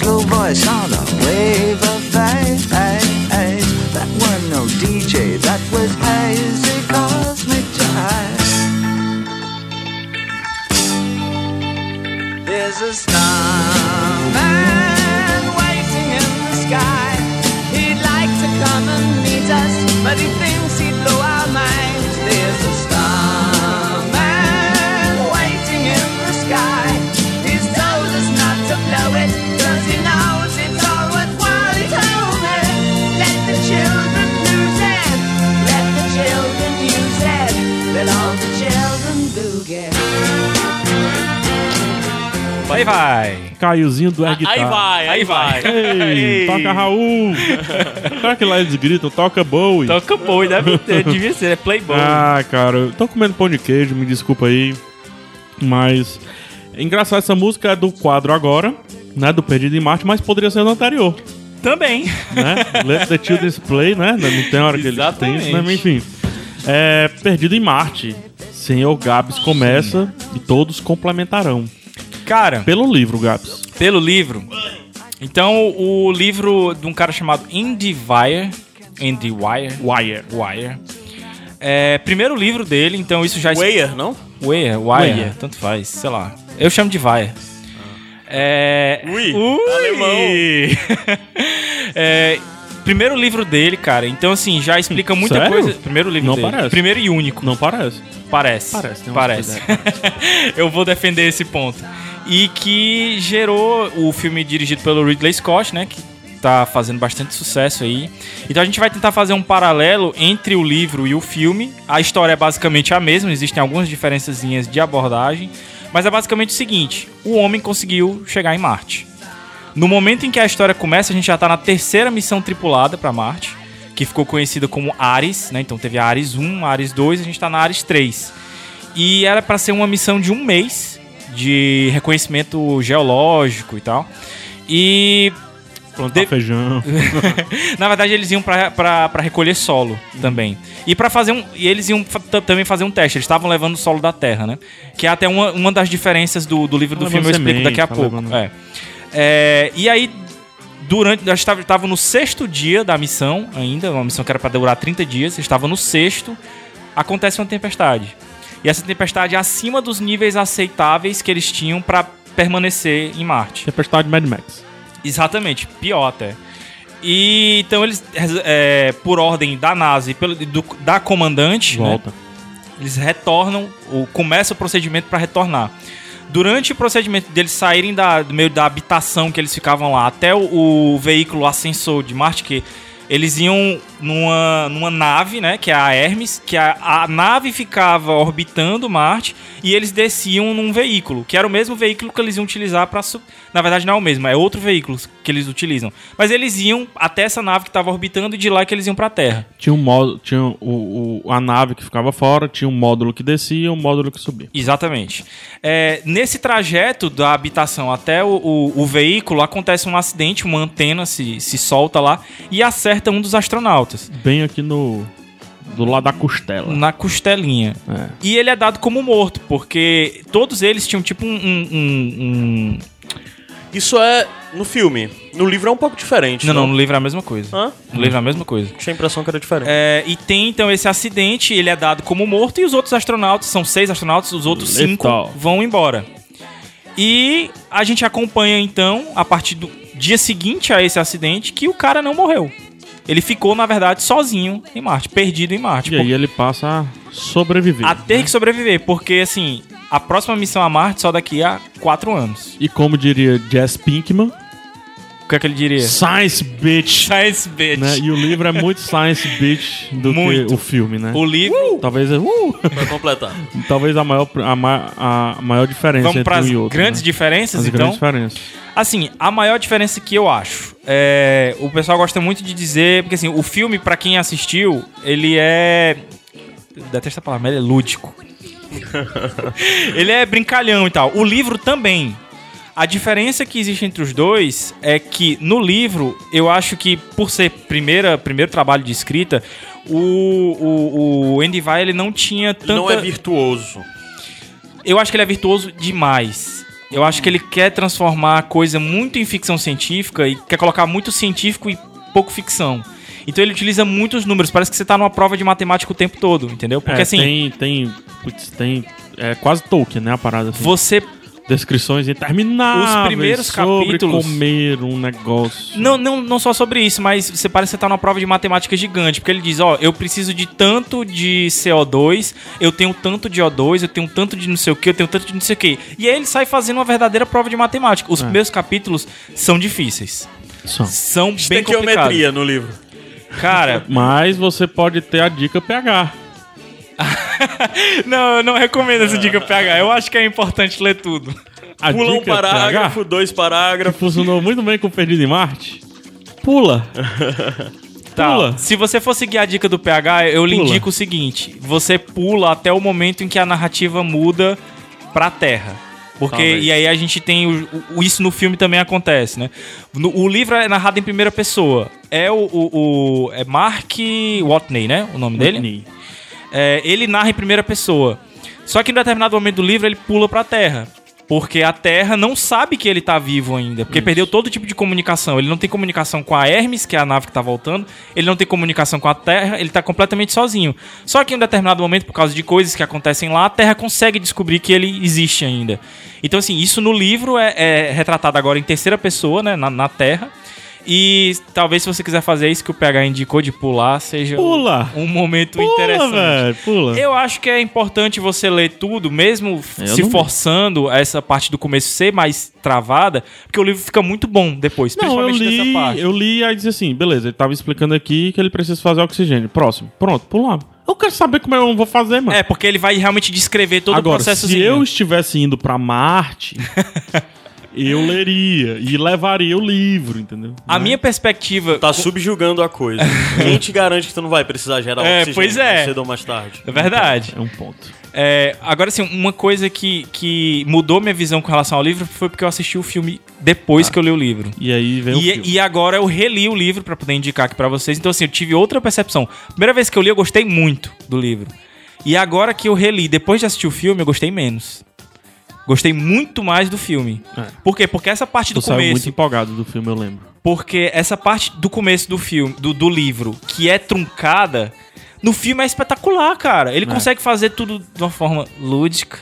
Aí vai. Caiozinho do air Aí vai, aí vai. vai. Ei, toca Raul. Será que lá eles gritam, toca Bowie? Toca boi, deve ter, devia ser, é Playboy. Ah, cara, eu tô comendo pão de queijo, me desculpa aí. Mas. É engraçado, essa música é do quadro agora, né? Do Perdido em Marte, mas poderia ser do anterior, Também. né? Let the Children Play, né? Não tem hora que eles têm isso, né? Mas, enfim. É. Perdido em Marte. Senhor Gabs começa e todos complementarão. Cara, Pelo livro, Gabs. pelo livro. Então, o livro de um cara chamado Andy Wire. Andy Wire. Wire. Wire. É, primeiro livro dele, então isso já Weyer, não? Wire, Wire, Wire. tanto faz, sei lá. Eu chamo de Wire. É. Ui, alemão. é, primeiro livro dele, cara. Então, assim, já explica muita Sério? coisa. Primeiro livro Não dele. parece. Primeiro e único. Não parece. Parece. Parece, Parece. Eu vou defender esse ponto. E que gerou o filme dirigido pelo Ridley Scott, né? Que tá fazendo bastante sucesso aí. Então a gente vai tentar fazer um paralelo entre o livro e o filme. A história é basicamente a mesma, existem algumas diferençazinhas de abordagem. Mas é basicamente o seguinte: o homem conseguiu chegar em Marte. No momento em que a história começa, a gente já tá na terceira missão tripulada para Marte, que ficou conhecida como Ares, né? Então teve a Ares 1, a Ares 2, a gente tá na Ares 3. E era para ser uma missão de um mês de reconhecimento geológico e tal. E Plantar De- feijão. na verdade eles iam pra recolher solo também. E para fazer um e eles iam também fazer um teste, eles estavam levando o solo da Terra, né? Que é até uma, uma das diferenças do, do livro do Tá filme, eu explico daqui a tá pouco. levando- É. É, e aí durante nós estava estava no sexto dia da missão ainda, uma missão que era para durar 30 dias, estava no sexto, acontece uma tempestade. E essa tempestade acima dos níveis aceitáveis que eles tinham para permanecer em Marte. Tempestade Mad Max. Exatamente, pior até. E então eles, é, por ordem da NASA e pelo, do- da comandante, né, Volta. eles retornam, o, começa o procedimento para retornar. Durante o procedimento deles saírem da, do meio da habitação que eles ficavam lá até o, o veículo ascensor de Marte, que eles iam numa, numa nave, né, que é a Hermes, que a, a nave ficava orbitando Marte e eles desciam num veículo, que era o mesmo veículo que eles iam utilizar para na verdade não é o mesmo, é outro veículo que eles utilizam. Mas eles iam até essa nave que estava orbitando e de lá que eles iam para a Terra. Tinha um módulo, tinha o, o- a nave que ficava fora, tinha um módulo que descia e um módulo que subia. Exatamente. É, nesse trajeto da habitação até o, o- o veículo, acontece um acidente, uma antena se, se solta lá e acerta um dos astronautas Bem aqui no. Do lado da costela. na costelinha. É. E ele é dado como morto, porque todos eles tinham tipo um. um- um- um- Isso é no filme. No livro é um pouco diferente. Não, não, no livro é a mesma coisa. Hã? No livro é a mesma coisa. Tinha a impressão que era diferente. É, e tem então esse acidente, ele é dado como morto e os outros astronautas, são seis astronautas, os outros Lift cinco vão embora. E a gente acompanha então, a partir do dia seguinte a esse acidente, que o cara não morreu. Ele ficou, na verdade, sozinho em Marte, perdido em Marte. E aí ele passa a sobreviver. a ter que sobreviver, porque assim, a próxima missão a Marte só daqui a quatro anos. E como diria Jess Pinkman, que é que ele diria? Science Bitch. Science bitch. Né? E o livro é muito Science Bitch do Muito. que o filme, né? O livro. Talvez, uh, Pra completar. talvez a, maior, a, ma- a maior diferença Vamos entre para um e outro. grandes né? diferenças, As então. grandes diferenças. Assim, a maior diferença que eu acho é. O pessoal gosta muito de dizer. Porque assim, o filme, pra quem assistiu, ele é. eu Detesto a palavra, mas ele é lúdico. ele é brincalhão e tal. O livro também. A diferença que existe entre os dois é que no livro, eu acho que por ser primeira, primeiro trabalho de escrita, o, o, o Andy Vai ele não tinha tanta. Não é virtuoso. Eu acho que ele é virtuoso demais. Eu acho que ele quer transformar a coisa muito em ficção científica e quer colocar muito científico e pouco ficção. Então ele utiliza muitos números, parece que você tá numa prova de matemática o tempo todo, entendeu? Porque É, assim, Tem, tem, putz, tem, é quase Tolkien, né, a parada assim. você Descrições intermináveis Os primeiros sobre capítulos- comer um negócio. Não, não, não só sobre isso, mas você parece que você tá numa prova de matemática gigante. Porque ele diz, ó, eu preciso de tanto de CO2, eu tenho tanto de O2, eu tenho tanto de não sei o que, eu tenho tanto de não sei o que. E aí ele sai fazendo uma verdadeira prova de matemática. Os primeiros capítulos são difíceis. São. São Tem bem complicados. geometria no livro. Cara, Mas você pode ter a dica PH. não, eu não recomendo essa dica PH. Eu acho que é importante ler tudo. A Pula um dica parágrafo, dois PH parágrafos. funcionou muito bem com o Perdido em Marte. Pula. Tá, Pula. se você for seguir a dica do PH, eu lhe Pula. indico o seguinte: você pula até o momento em que a narrativa muda pra Terra. Porque, Talvez. e aí a gente tem. O, o- isso no filme também acontece, né? No- o livro é narrado em primeira pessoa. É o. o, o- é Mark Watney, né? O nome dele? É, ele narra em primeira pessoa. Só que em determinado momento do livro ele pula pra Terra. Porque a Terra não sabe que ele tá vivo ainda. Porque perdeu todo tipo de comunicação. Ele não tem comunicação com a Hermes, que é a nave que tá voltando. Ele não tem comunicação com a Terra. Ele tá completamente sozinho. Só que em um determinado momento, por causa de coisas que acontecem lá, a Terra consegue descobrir que ele existe ainda. Então, assim, isso no livro é, é retratado agora em terceira pessoa, né? Na, na Terra. E talvez se você quiser fazer isso que o PH indicou de pular, seja Pula. um momento Pula, interessante. velho. Pula. Eu acho que é importante você ler tudo, mesmo Eu se forçando essa parte do começo ser mais travada, porque o livro fica muito bom depois, Não, eu principalmente dessa li, parte. eu li e aí disse assim, beleza, ele tava explicando aqui que ele precisa fazer oxigênio. Próximo. Pronto, pula. Eu quero saber como eu vou fazer, mano. É, porque ele vai realmente descrever todo Agora, o processo. se eu estivesse indo pra Marte, eu leria e levaria o livro, entendeu? A minha perspectiva. Tá subjugando a coisa. Quem te garante que tu não vai precisar gerar É, oxigênio pois é. mais cedo ou mais tarde? É verdade. É um ponto. É, agora, assim, uma coisa que, que mudou minha visão com relação ao livro foi porque eu assisti o filme depois que eu li o livro. E aí vem o filme. E, e agora eu reli o livro pra poder indicar aqui pra vocês. Então, assim, eu tive outra percepção. Primeira vez que eu li, eu gostei muito do livro. E agora que eu reli, depois de assistir o filme, eu gostei menos. Gostei muito mais do filme. É. Por quê? Porque essa parte do Tu saiu muito começo. empolgado do filme, eu lembro. Porque essa parte do começo do filme, do, do livro, que é truncada, no filme é espetacular, cara. Ele consegue fazer tudo de uma forma lúdica.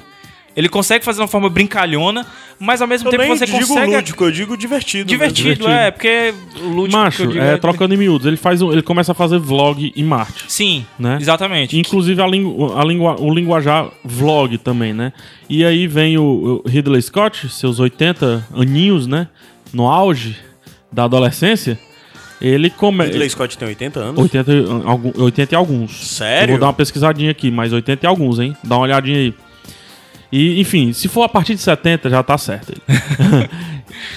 Ele consegue fazer de uma forma brincalhona, mas ao mesmo Eu tempo nem você digo consegue. lúdico, eu digo divertido. Divertido, Divertido. é, porque o lúdico. que Macho, eu digo é, trocando em miúdos, ele faz um- ele começa a fazer vlog em Marte. Sim, Né? exatamente. Inclusive a lingu, a lingua, o linguajar vlog também, né? E aí vem o, o Ridley Scott, seus 80 aninhos, né? No auge da adolescência. Ele começa. Ridley Scott tem 80 anos. 80, e algum- 80 e alguns. Sério? Eu vou dar uma pesquisadinha aqui, mas 80 e alguns, hein? Dá uma olhadinha aí. E, enfim, se for a partir de 70, já tá certo.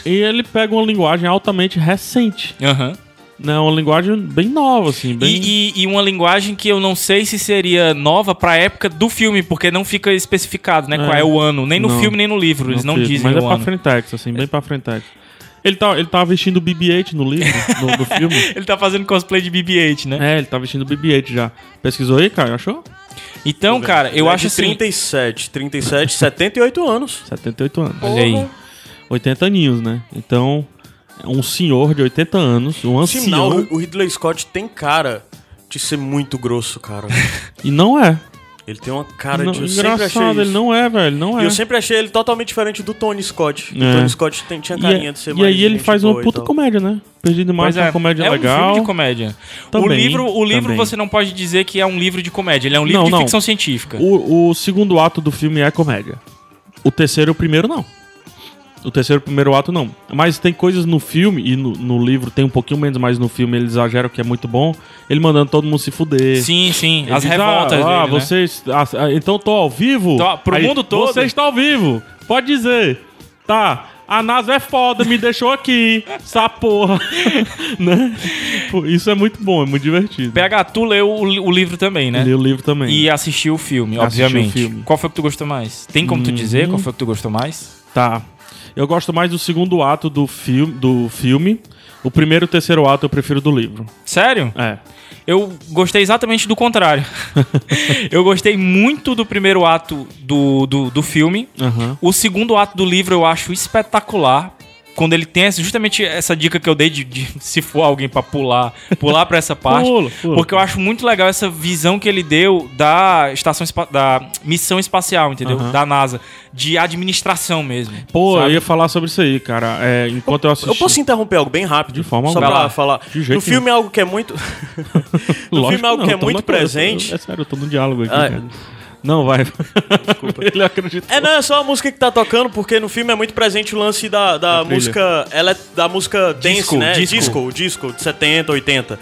E ele pega uma linguagem altamente recente. Aham. Né? Uma linguagem bem nova, assim. Bem... E, e- e uma linguagem que eu não sei se seria nova pra época do filme, porque não fica especificado, né? Qual É. é o ano. Nem no Não. filme, nem no livro. Eles não dizem Mas é pra ano. frentex, assim, bem pra frentex. Ele tá, ele tá vestindo BB-8 no livro, no, no filme. Ele tá fazendo cosplay de BB-8, né? É, ele tá vestindo BB-8 já. Pesquisou aí, cara? Achou? Então, cara, eu é acho de assim... 37, 37, 78 anos. 78 anos. Olha aí. 80 aninhos, né? Então, um senhor de 80 anos, um Sinal, ancião. o Ridley Scott tem cara de ser muito grosso, cara. E não é. Ele tem uma cara Não- de. Eu sempre achei engraçado, ele não é, velho. Não E é. eu sempre achei ele totalmente diferente do Tony Scott. O É. Tony Scott tem- tinha E, carinha de ser e mais. aí ele faz uma e puta comédia, né? Perdido mais é uma comédia é legal. um filme de comédia. o Também, livro, o livro também. você não pode dizer que é um livro de comédia. Ele é um livro Não, de não. ficção científica. O, o segundo ato do filme é comédia. O terceiro e o primeiro não. O terceiro primeiro ato não. Mas tem coisas no filme, e no, no livro tem um pouquinho menos, mas no filme eles exageram que é muito bom. Ele mandando todo mundo se fuder. Sim, sim. Ele As diz, revoltas ah, ah, dele, né? vocês, ah, ah, então eu tô ao vivo? Tô- pro mundo todo? Você está ao vivo. Pode dizer. Tá. A NASA é foda, me deixou aqui. Essa porra. né? Pô, Isso é muito bom, é muito divertido. PH, tu leu o, o livro também, né? Li o livro também. E assistiu o filme, Assisti o obviamente. filme. Qual foi que tu gostou mais? Tem como tu dizer qual foi que tu gostou mais? Tá. Eu gosto mais do segundo ato do filme, do filme O primeiro e o terceiro ato eu prefiro do livro. Sério? É. Eu gostei exatamente do contrário. eu gostei muito do primeiro ato do, do, do filme. Aham. O segundo ato do livro eu acho espetacular. Quando ele tem essa- justamente essa dica que eu dei de, de se for alguém pra pular, pular pra essa parte. Pula, pula. Porque eu acho muito legal essa visão que ele deu da estação da missão espacial, entendeu? Aham. Da NASA, de administração mesmo. Pô, sabe? eu ia falar sobre isso aí, cara. É, enquanto eu assisti. Eu posso interromper algo bem rápido? De forma Só lá. falar. De jeito no filme é algo que é muito. no Lógico filme é algo não, que é muito presente. É sério, eu tô no diálogo aqui, Ah, cara. Não, vai. Desculpa. Ele acreditou. É, não, é só a música que tá tocando, porque no filme é muito presente o lance da, da música. Ela é da música dance, Disco, né? disco. disco, disco, de 70, 80.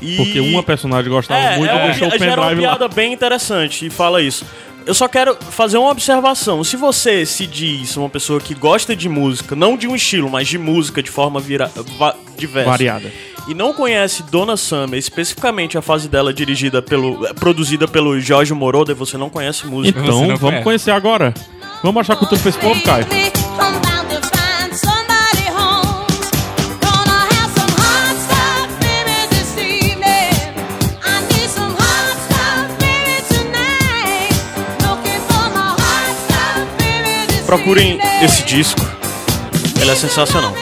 E... Porque uma personagem gostava É, muito é e uma, deixou o gera uma pendrive lá. piada bem interessante e fala isso. Eu só quero fazer uma observação. Se você se diz uma pessoa que gosta de música, não de um estilo, mas de música de forma vira, va- diversa, Variada. E não conhece Donna Summer, especificamente a fase dela dirigida pelo, produzida pelo Jorge Moroder, você não conhece música. Então, vamos conhece. conhecer agora. Vamos achar cultura pra esse povo, Caio. Procurem esse disco. Ele é sensacional.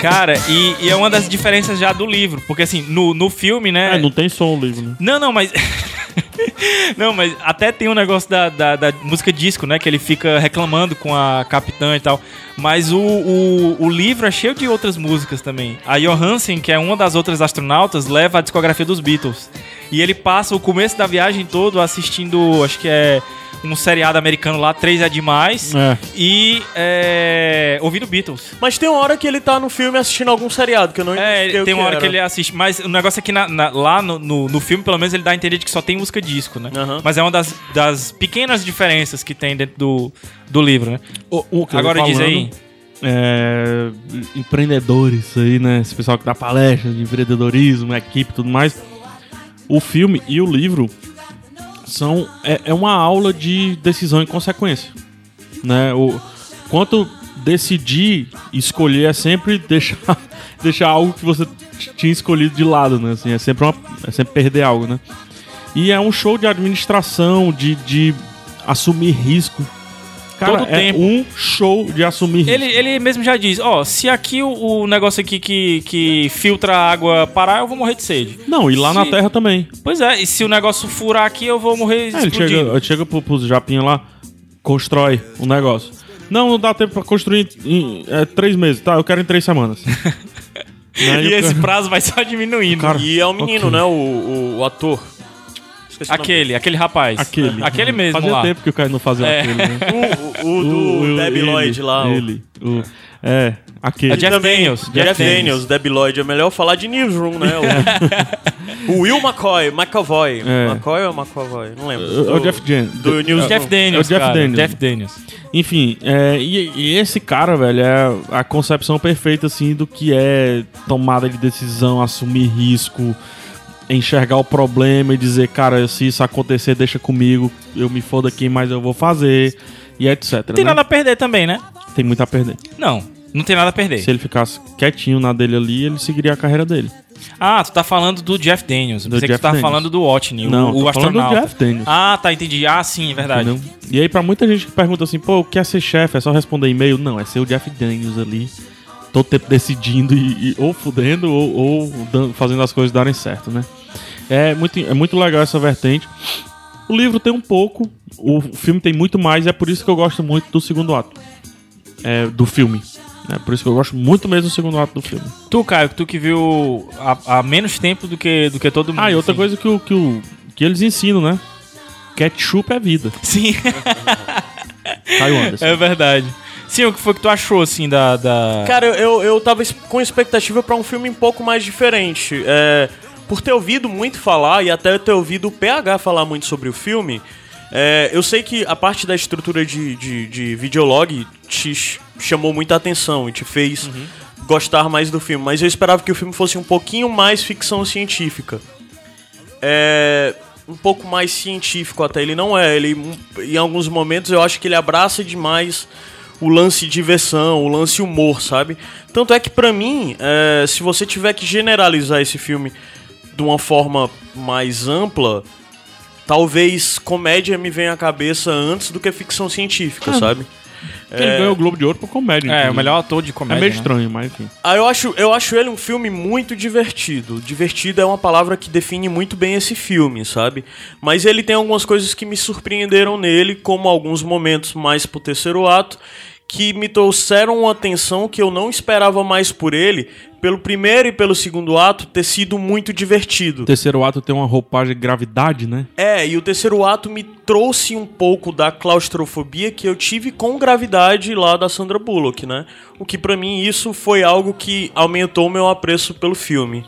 Cara, e, e é uma das diferenças já do livro. Porque assim, no, no filme, né? É, não tem som o livro, né? Não, não, mas. não, mas até tem um negócio da, da, da música disco, né? Que ele fica reclamando com a capitã e tal. Mas o, o, o livro é cheio de outras músicas também. A Johansen, que é uma das outras astronautas, leva a discografia dos Beatles. E ele passa o começo da viagem todo assistindo, acho que é um seriado americano lá, Três é Demais. É. E é, ouvindo Beatles. Mas tem uma hora que ele tá no filme assistindo algum seriado, que eu não É, tem uma hora era. que ele assiste. Mas o negócio é que na- na- lá no, no, no filme, pelo menos, ele dá a entender de que só tem música disco, né? Aham. Mas é uma das, das pequenas diferenças que tem dentro do, do livro, né? O, o que Agora diz aí. É, empreendedores aí, né? Esse pessoal que dá palestra de empreendedorismo, equipe e tudo mais. O filme e o livro são é, é uma aula de decisão e consequência, né? O quanto decidir escolher é sempre deixar deixar algo que você tinha escolhido de lado, né? Assim, é sempre uma, é sempre perder algo, né? E é um show de administração, de, de assumir risco. Cara, Todo é tempo. um show de assumir risco. Ele, ele mesmo já diz, ó, se aqui o, o negócio aqui que, que filtra a água parar, eu vou morrer de sede. Não, e lá na Se- Terra também. Pois é, e se o negócio furar aqui, eu vou morrer É, ele explodindo. chega, ele chega pro, pros japinha lá, constrói um negócio. Não, não dá tempo pra construir em é, três meses. Tá, eu quero em três semanas. Né, E esse cara- prazo vai só diminuindo. Cara, E é o menino, Ok. né? O, o, o ator. Esqueci o Aquele, aquele rapaz. Aquele. Aquele mesmo Fazia lá. tempo que o cara não fazia É. aquele, né? O, o, o do Debbie ele, Lloyd lá. o- Ele. O, é, aquele. É Jeff Também, Daniels, Jeff, Jeff Daniels, Daniels. Debbie Lloyd. É melhor falar de Newsroom, né? O, o Will McCoy, McAvoy. É. McCoy ou McAvoy? Não lembro. É o Jeff Jan- Do Newsroom. Jeff Daniels, É o Jeff cara. Daniels. Jeff Daniels. Enfim, é, e, e esse cara, velho, é a concepção perfeita, assim, do que é tomada de decisão, assumir risco, enxergar o problema e dizer, cara, se isso acontecer, deixa comigo, eu me fodo aqui, mas eu vou fazer, e etc. Não tem né? nada a perder também, né? Tem muito a perder. Não, não tem nada a perder. Se ele ficasse quietinho na dele ali, ele seguiria a carreira dele. Ah, tu tá falando do Jeff Daniels. Do pensei que tu tava Daniels. falando do Watney, Não, o, o tô falando do astronauta. Jeff Daniels. Ah, tá, entendi. Ah, sim, é verdade. Entendeu? E aí, pra muita gente que pergunta assim, pô, o que é ser chefe? É só responder e-mail? Não, é ser o Jeff Daniels ali, todo tempo decidindo e, e- ou fudendo ou, ou dan- fazendo as coisas darem certo, né? É muito, é muito legal essa vertente. O livro tem um pouco, o filme tem muito mais, e é por isso que eu gosto muito do segundo ato. É, do filme. É por isso que eu gosto muito mesmo do segundo ato do filme. Tu, Caio, tu que viu há, há menos tempo do que, do que todo mundo. Ah, e outra assim. coisa que, o, que, o, que eles ensinam, né? Ketchup é vida. Sim, Caio Anderson. é verdade. Sim, o que foi que tu achou, assim, da... da... Cara, eu, eu, tava com expectativa pra um filme um pouco mais diferente. É, por ter ouvido muito falar e até ter ouvido o PH falar muito sobre o filme, é, eu sei que a parte da estrutura de, de, de videolog te ch- chamou muita atenção e te fez gostar mais do filme, mas eu esperava que o filme fosse um pouquinho mais ficção científica. É. Um pouco mais científico até. Ele não é. Ele, em alguns momentos, eu acho que ele abraça demais o lance diversão, o lance humor, sabe? Tanto é que pra mim, é, se você tiver que generalizar esse filme de uma forma mais ampla, talvez comédia me venha à cabeça antes do que ficção científica, sabe? Ele ganhou o Globo de Ouro por comédia. É, o melhor ator de É comédia. meio né? estranho, mas enfim. Ah, eu acho, eu acho ele um filme muito divertido. Divertido é uma palavra que define muito bem esse filme, sabe? Mas ele tem algumas coisas que me surpreenderam nele, como alguns momentos mais pro terceiro ato, que me trouxeram uma atenção que eu não esperava mais por ele, pelo primeiro e pelo segundo ato ter sido muito divertido. O terceiro ato tem uma roupagem de gravidade, né? É, e o terceiro ato me trouxe um pouco da claustrofobia que eu tive com gravidade lá da Sandra Bullock, né? O que pra mim isso foi algo que aumentou meu apreço pelo filme.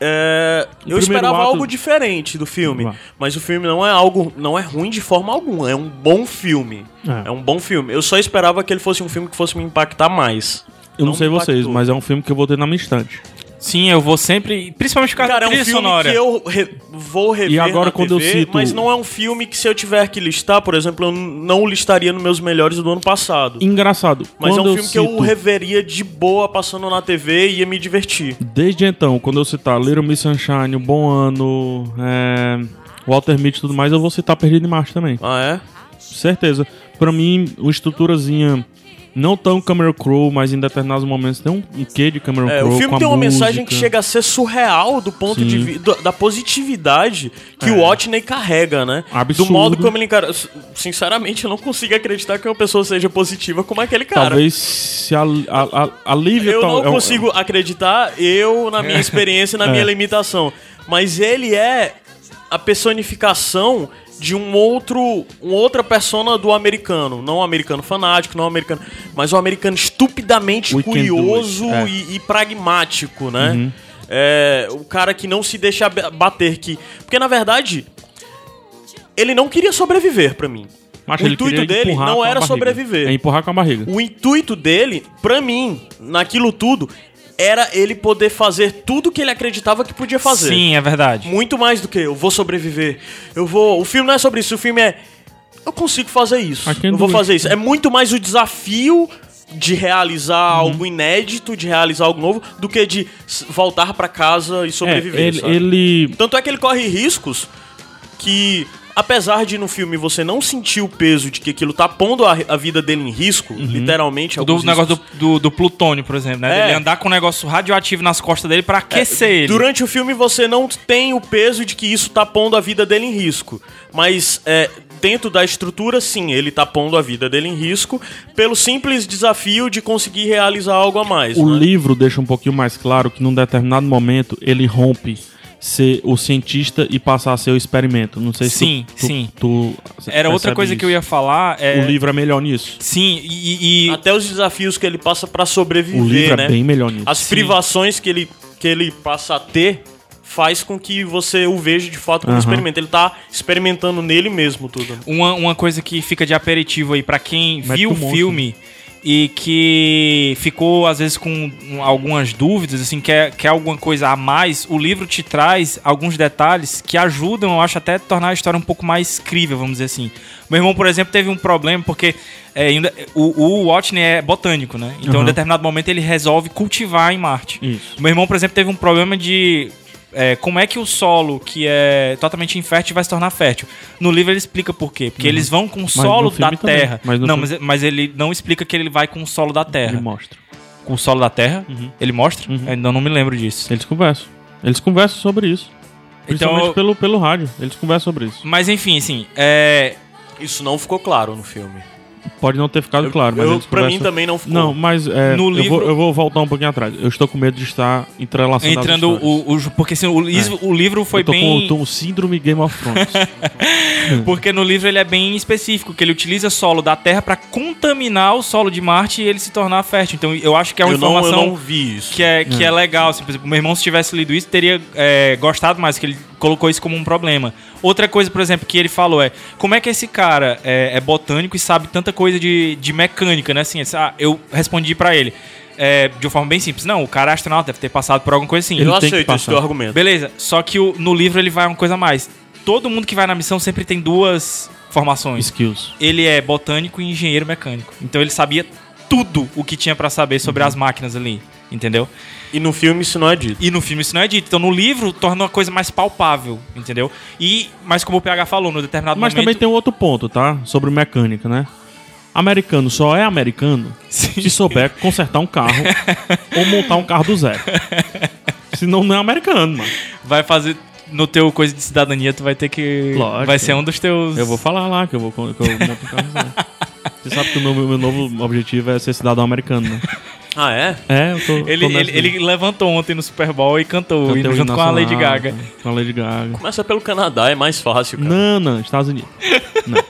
É, eu esperava ato- algo diferente do filme, Vá. mas o filme não é algo, não é ruim de forma alguma, é um bom filme. É. É, um bom filme. Eu só esperava que ele fosse um filme que fosse me impactar mais. Eu não, Não sei vocês, mas é um filme que eu vou ter na minha estante. Sim, eu vou sempre. Principalmente causa Cara, é um filme sonora. que eu re- vou rever E agora na quando eu TV, cito- mas não é um filme que se eu tiver que listar, por exemplo, eu não o listaria nos meus melhores do ano passado. Engraçado. Mas é um filme que eu reveria de boa passando na TV e ia me divertir. Desde então, quando eu citar Little Miss Sunshine, O Bom Ano, é, Walter Mitty e tudo mais, eu vou citar Perdido em Marte também. Ah, é? Certeza. Pra mim, uma estruturazinha não tão Cameron Crowe, mas em determinados momentos tem um, um quê de Cameron É, Crowe o filme tem uma música. mensagem que chega a ser surreal do ponto Sim. de vista da positividade que o Watney carrega, né? Absurdo. Do modo como ele encara. Sinceramente, eu não consigo acreditar que uma pessoa seja positiva como aquele cara. Talvez se a, a, a, a Lívia... Eu não é consigo acreditar, eu, na minha experiência, na minha É. limitação. Mas ele é a personificação de um outro, uma outra persona do americano. Não o americano fanático, não o americano. Mas o americano estupidamente We curioso É. Uhum. e, e pragmático, né? É, o cara que não se deixa ba- bater que. Porque na verdade. Ele não queria sobreviver pra mim. Mas o intuito dele não era barriga. sobreviver. É empurrar com a barriga. O intuito dele, pra mim, naquilo tudo, era ele poder fazer tudo que ele acreditava que podia fazer. Sim, é verdade. Muito mais do que eu vou sobreviver. Eu vou. O filme não é sobre isso, o filme é. Eu consigo fazer isso. Can Eu vou fazer isso. É muito mais o desafio de realizar Uhum. algo inédito, de realizar algo novo, do que de voltar pra casa e É, sobreviver. ele, sabe? ele Tanto é que ele corre riscos que, apesar de no filme você não sentir o peso de que aquilo tá pondo a, a vida dele em risco, literalmente. Do alguns negócio riscos. do, do, do plutônio, por exemplo, né? É. Ele andar com um negócio radioativo nas costas dele pra aquecer ele. Durante o filme você não tem o peso de que isso tá pondo a vida dele em risco. Mas é, dentro da estrutura, sim, ele tá pondo a vida dele em risco pelo simples desafio de conseguir realizar algo a mais. O né? livro deixa um pouquinho mais claro que num determinado momento ele rompe ser o cientista e passar a ser o experimento. Não sei se Sim, tu, tu- sim. tu Era outra coisa que eu isso. ia falar. É... O livro é melhor nisso. Sim, e. e- Até os desafios que ele passa pra sobreviver, O livro né? é bem melhor nisso. As Sim. privações que ele, que ele passa a ter faz com que você o veja de fato como Aham. experimento. Ele tá experimentando nele mesmo tudo. Uma, uma coisa que fica de aperitivo aí pra quem Mete viu o monstro. filme e que ficou às vezes com um, algumas dúvidas, assim, quer, quer alguma coisa a mais, o livro te traz alguns detalhes que ajudam, eu acho, até a tornar a história um pouco mais crível, vamos dizer assim. Meu irmão, por exemplo, teve um problema porque é, ainda, o, o Watney é botânico, né? Então, em Aham. determinado momento, ele resolve cultivar em Marte. Isso. Meu irmão, por exemplo, teve um problema de é, como é que o solo que é totalmente infértil vai se tornar fértil. No livro ele explica por quê. Porque eles vão com o solo da também. terra. Mas não, filme- mas, mas ele não explica que ele vai com o solo da terra. Ele mostra. Com o solo da terra? Ele mostra? Uhum. Ainda não me lembro disso. Eles conversam. Eles conversam sobre isso. Principalmente Então, pelo, pelo rádio. Eles conversam sobre isso. mas enfim, assim, é, Isso não ficou claro no filme. Pode não ter ficado claro, mas eu, pra mim também não ficou. Não, mas é, No eu, livro- vou, eu vou voltar um pouquinho atrás. Eu estou com medo de estar entrelaçando entrando o, o- Porque assim, o, livro- o livro foi eu tô bem. com, tô com síndrome Game of Thrones. Porque no livro ele é bem específico, que ele utiliza solo da Terra pra contaminar o solo de Marte e ele se tornar fértil. Então eu acho que é uma eu, não, informação. eu não vi isso. que é, que é legal. Assim, por exemplo, meu irmão, se tivesse lido isso, teria é, gostado mais, que ele colocou isso como um problema. Outra coisa, por exemplo, que ele falou é: como é que esse cara é, é botânico e sabe tanta coisa de, de mecânica, né? Assim, ah, eu respondi pra ele. é, de uma forma bem simples. Não, o cara é astronauta, deve ter passado por alguma coisa assim. Eu aceito esse teu argumento. Beleza, só que o- no livro ele vai uma coisa a mais. Todo mundo que vai na missão sempre tem duas formações. Skills. Ele é botânico e engenheiro mecânico. Então ele sabia tudo o que tinha pra saber sobre as máquinas ali, entendeu? E no filme isso não é dito. E no filme isso não é dito. Então no livro torna uma coisa mais palpável, entendeu? E, mas como o PH falou, no determinado Mas momento... também tem um outro ponto, tá? Sobre mecânica, né? Americano só é americano Sim. se souber consertar um carro ou montar um carro do zero. Senão não é americano, mano. Vai fazer... No teu coisa de cidadania, tu vai ter que... Lógico. Vai ser um dos teus... Eu vou falar lá que eu vou que eu monto um carro do zero. Você sabe que o meu, meu novo objetivo é ser cidadão americano, né? Ah, é? É, eu tô. Ele, ele, ele levantou ontem no Super Bowl e cantou, Cantei junto hino com a Lady nacional, Gaga. Com a Lady Gaga. Começa pelo Canadá, é mais fácil, cara. Não, não, Estados Unidos. Não.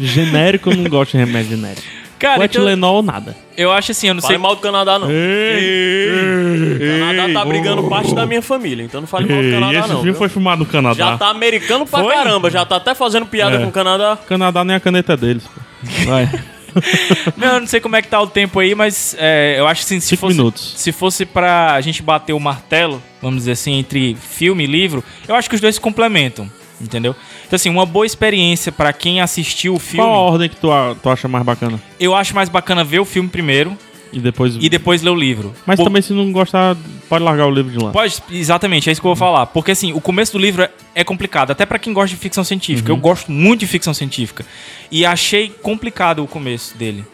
Genérico eu não gosto de remédio genérico. Cara, O então, Etilenol ou nada. eu acho assim, eu não Fale sei... mal do Canadá, não. O Canadá tá brigando oh. parte da minha família, então não fale mal do Ei, Canadá, esse não. filme viu? foi filmado no Canadá. Já tá americano pra Foi? caramba, já tá até fazendo piada É. com o Canadá. Canadá nem a caneta é deles, pô. Vai. Não, não sei como é que tá o tempo aí, mas é, eu acho que assim, se Cinco fosse, minutos. se fosse pra gente bater o martelo, vamos dizer assim, entre filme e livro, eu acho que os dois se complementam, entendeu? Então assim, uma boa experiência pra quem assistiu o filme, Qual a ordem que tu, tu acha mais bacana? eu acho mais bacana ver o filme primeiro E depois. e depois ler o livro. Mas Por- também, se não gostar, pode largar o livro de lá. Pode, exatamente, é isso que eu vou falar. Porque assim, o começo do livro é, é complicado, até pra quem gosta de ficção científica. Eu gosto muito de ficção científica. E achei complicado o começo dele.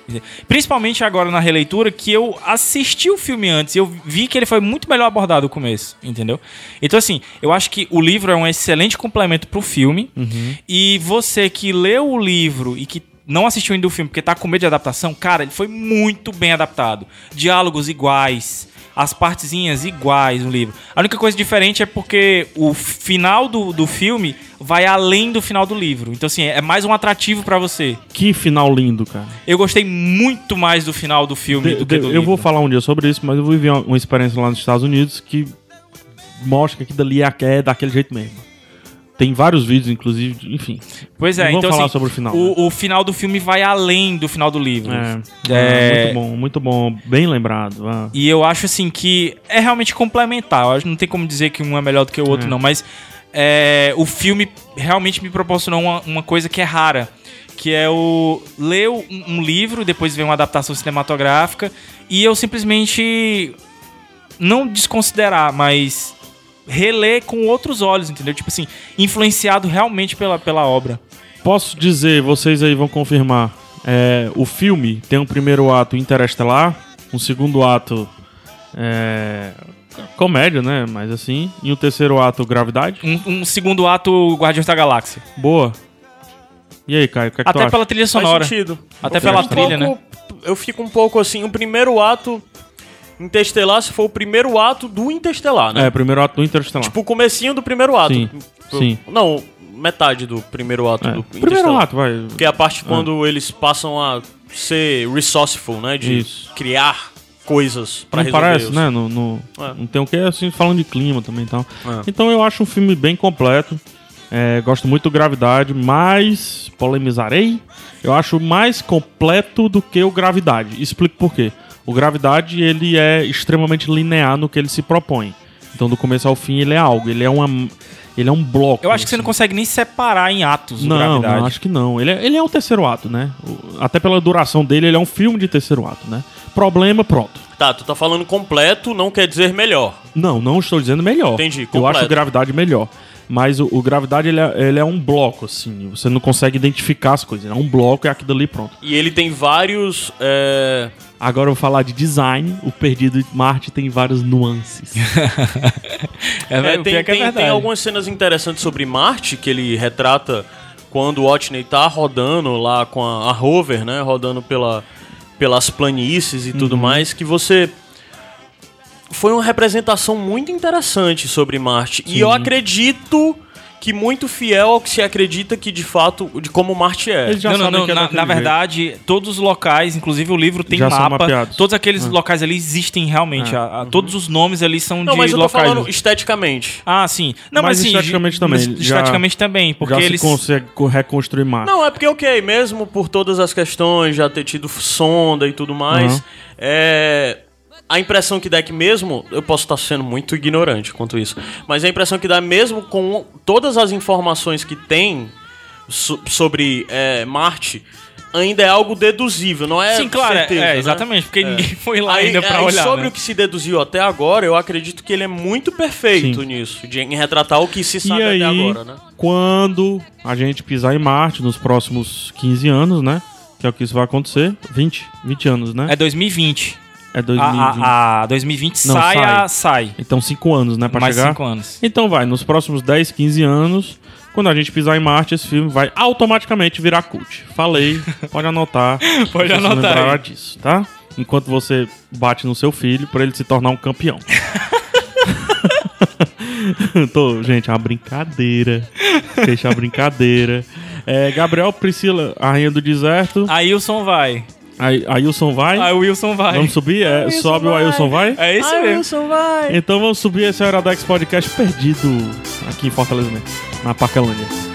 Principalmente agora na releitura, que eu assisti o filme antes e eu vi que ele foi muito melhor abordado o começo, entendeu? Então, assim, eu acho que o livro é um excelente complemento pro filme. E você que leu o livro e que não assistiu ainda o filme porque tá com medo de adaptação, cara, ele foi muito bem adaptado. Diálogos iguais, as partezinhas iguais no livro. A única coisa diferente é porque o final do, do filme vai além do final do livro. Então, assim, é mais um atrativo pra você. Que final lindo, cara. Eu gostei muito mais do final do filme De- do que do eu livro. vou falar um dia sobre isso, mas eu vivi uma, uma experiência lá nos Estados Unidos que mostra que aquilo dali é, é daquele jeito mesmo. Tem vários vídeos, inclusive, enfim. Pois é, vamos então falar assim, sobre o final, O, o final do filme vai além do final do livro. É, É. muito bom, muito bom, bem lembrado. ah. E eu acho assim que é realmente complementar. Eu acho não tem como dizer que um é melhor do que o outro, É. não. Mas é, o filme realmente me proporcionou uma, uma coisa que é rara. Que é o ler um, um livro, depois ver uma adaptação cinematográfica, e eu simplesmente não desconsiderar, mas reler com outros olhos, entendeu? Tipo assim, influenciado realmente pela, pela obra. Posso dizer, vocês aí vão confirmar. é, o filme tem um primeiro ato interestelar, um segundo ato é, comédia, né? Mas assim, e um terceiro ato gravidade. Um, um segundo ato Guardiões da Galáxia. Boa. E aí, Caio, o que é que tu Até acha? pela trilha sonora. Faz sentido. Até Eu pela fico um trilha, né? pouco- Eu fico um pouco assim, o primeiro ato Interestelar se for o primeiro ato do Interestelar, né? É, primeiro ato do Interestelar. Tipo o comecinho do primeiro ato. Sim, sim. Não, metade do primeiro ato É, do primeiro Interestelar. ato, vai. Que é a parte quando eles passam a ser resourceful, né? De Isso. criar coisas pra não resolver parece, os- né? No, no- É. Não tem o que, assim, falando de clima também e tal. É. Então eu acho um filme bem completo. É, gosto muito do Gravidade, mas polemizarei. Eu acho mais completo do que o Gravidade. Explico por quê. O Gravidade, ele é extremamente linear no que ele se propõe. Então, do começo ao fim, ele é algo. Ele é uma... Ele é um bloco. Eu acho que você não consegue nem separar em atos o Não, Gravidade. não, acho que não. Ele é, ele é um terceiro ato, né? O- Até pela duração dele, ele é um filme de terceiro ato, né? Problema, pronto. Tá, tu tá falando completo, não quer dizer melhor. Não, não estou dizendo melhor. Entendi, Eu completo. acho o Gravidade melhor. Mas o, o Gravidade, ele é, ele é um bloco, assim. Você não consegue identificar as coisas. É um bloco e aquilo ali pronto. E ele tem vários. é, Agora eu vou falar de design. O Perdido de Marte tem várias nuances. É, É, o tem, que é tem- tem algumas cenas interessantes sobre Marte que ele retrata quando o Watney tá rodando lá com a, a rover, né? Rodando pela, pelas planícies e Uhum. tudo mais, que você. Foi uma representação muito interessante sobre Marte. E eu acredito que muito fiel ao que se acredita que de fato, de como Marte é. Eles já não, não, sabem não. que é Na, na verdade, todos os locais, inclusive o livro tem Já mapa. Todos aqueles locais ali existem realmente. É. A- a- Todos os nomes ali são Não, de mas eu tô locais. falando esteticamente. Ah, sim. Não, mas, Mas sim, esteticamente também, mas já- Esteticamente também, porque Já eles. se consegue co- reconstruir Marte. Não, é porque, ok, mesmo por todas as questões, já ter tido sonda e tudo mais, Uhum. é. A impressão que dá é que mesmo. Eu posso estar sendo muito ignorante quanto isso. Mas a impressão que dá, mesmo com todas as informações que tem, so- sobre é, Marte ainda é algo deduzível, não é Sim, claro, é- certeza, é, né? exatamente, porque ninguém foi lá Aí, ainda pra aí olhar. sobre né? o que se deduziu até agora, eu acredito que ele é muito perfeito Sim. nisso, de, em retratar o que se sabe e aí, até agora, né? quando a gente pisar em Marte, nos próximos 15 anos, né? Que é o que isso vai acontecer. 20, 20 anos, né? É 2020. É 2020. A, a, a 2020 Não, sai, sai. a, sai. Então 5 anos, né? Pra Mais chegar. 5 anos. Então vai, nos próximos 10, 15 anos, quando a gente pisar em Marte, esse filme vai automaticamente virar cult. Falei, pode anotar. Pode anotar aí. disso, tá? Enquanto você bate no seu filho pra ele se tornar um campeão. Tô, gente, é uma brincadeira. Deixa a brincadeira. É, Gabriel Priscila, a rainha do deserto. Ailson vai. Aí, Ailson vai. Aí o Wilson vai. Vamos subir? É, sobe o Ailson vai? É esse mesmo. vai! Então vamos subir esse Aerodex Podcast perdido aqui em Fortaleza mesmo, na Parquelândia.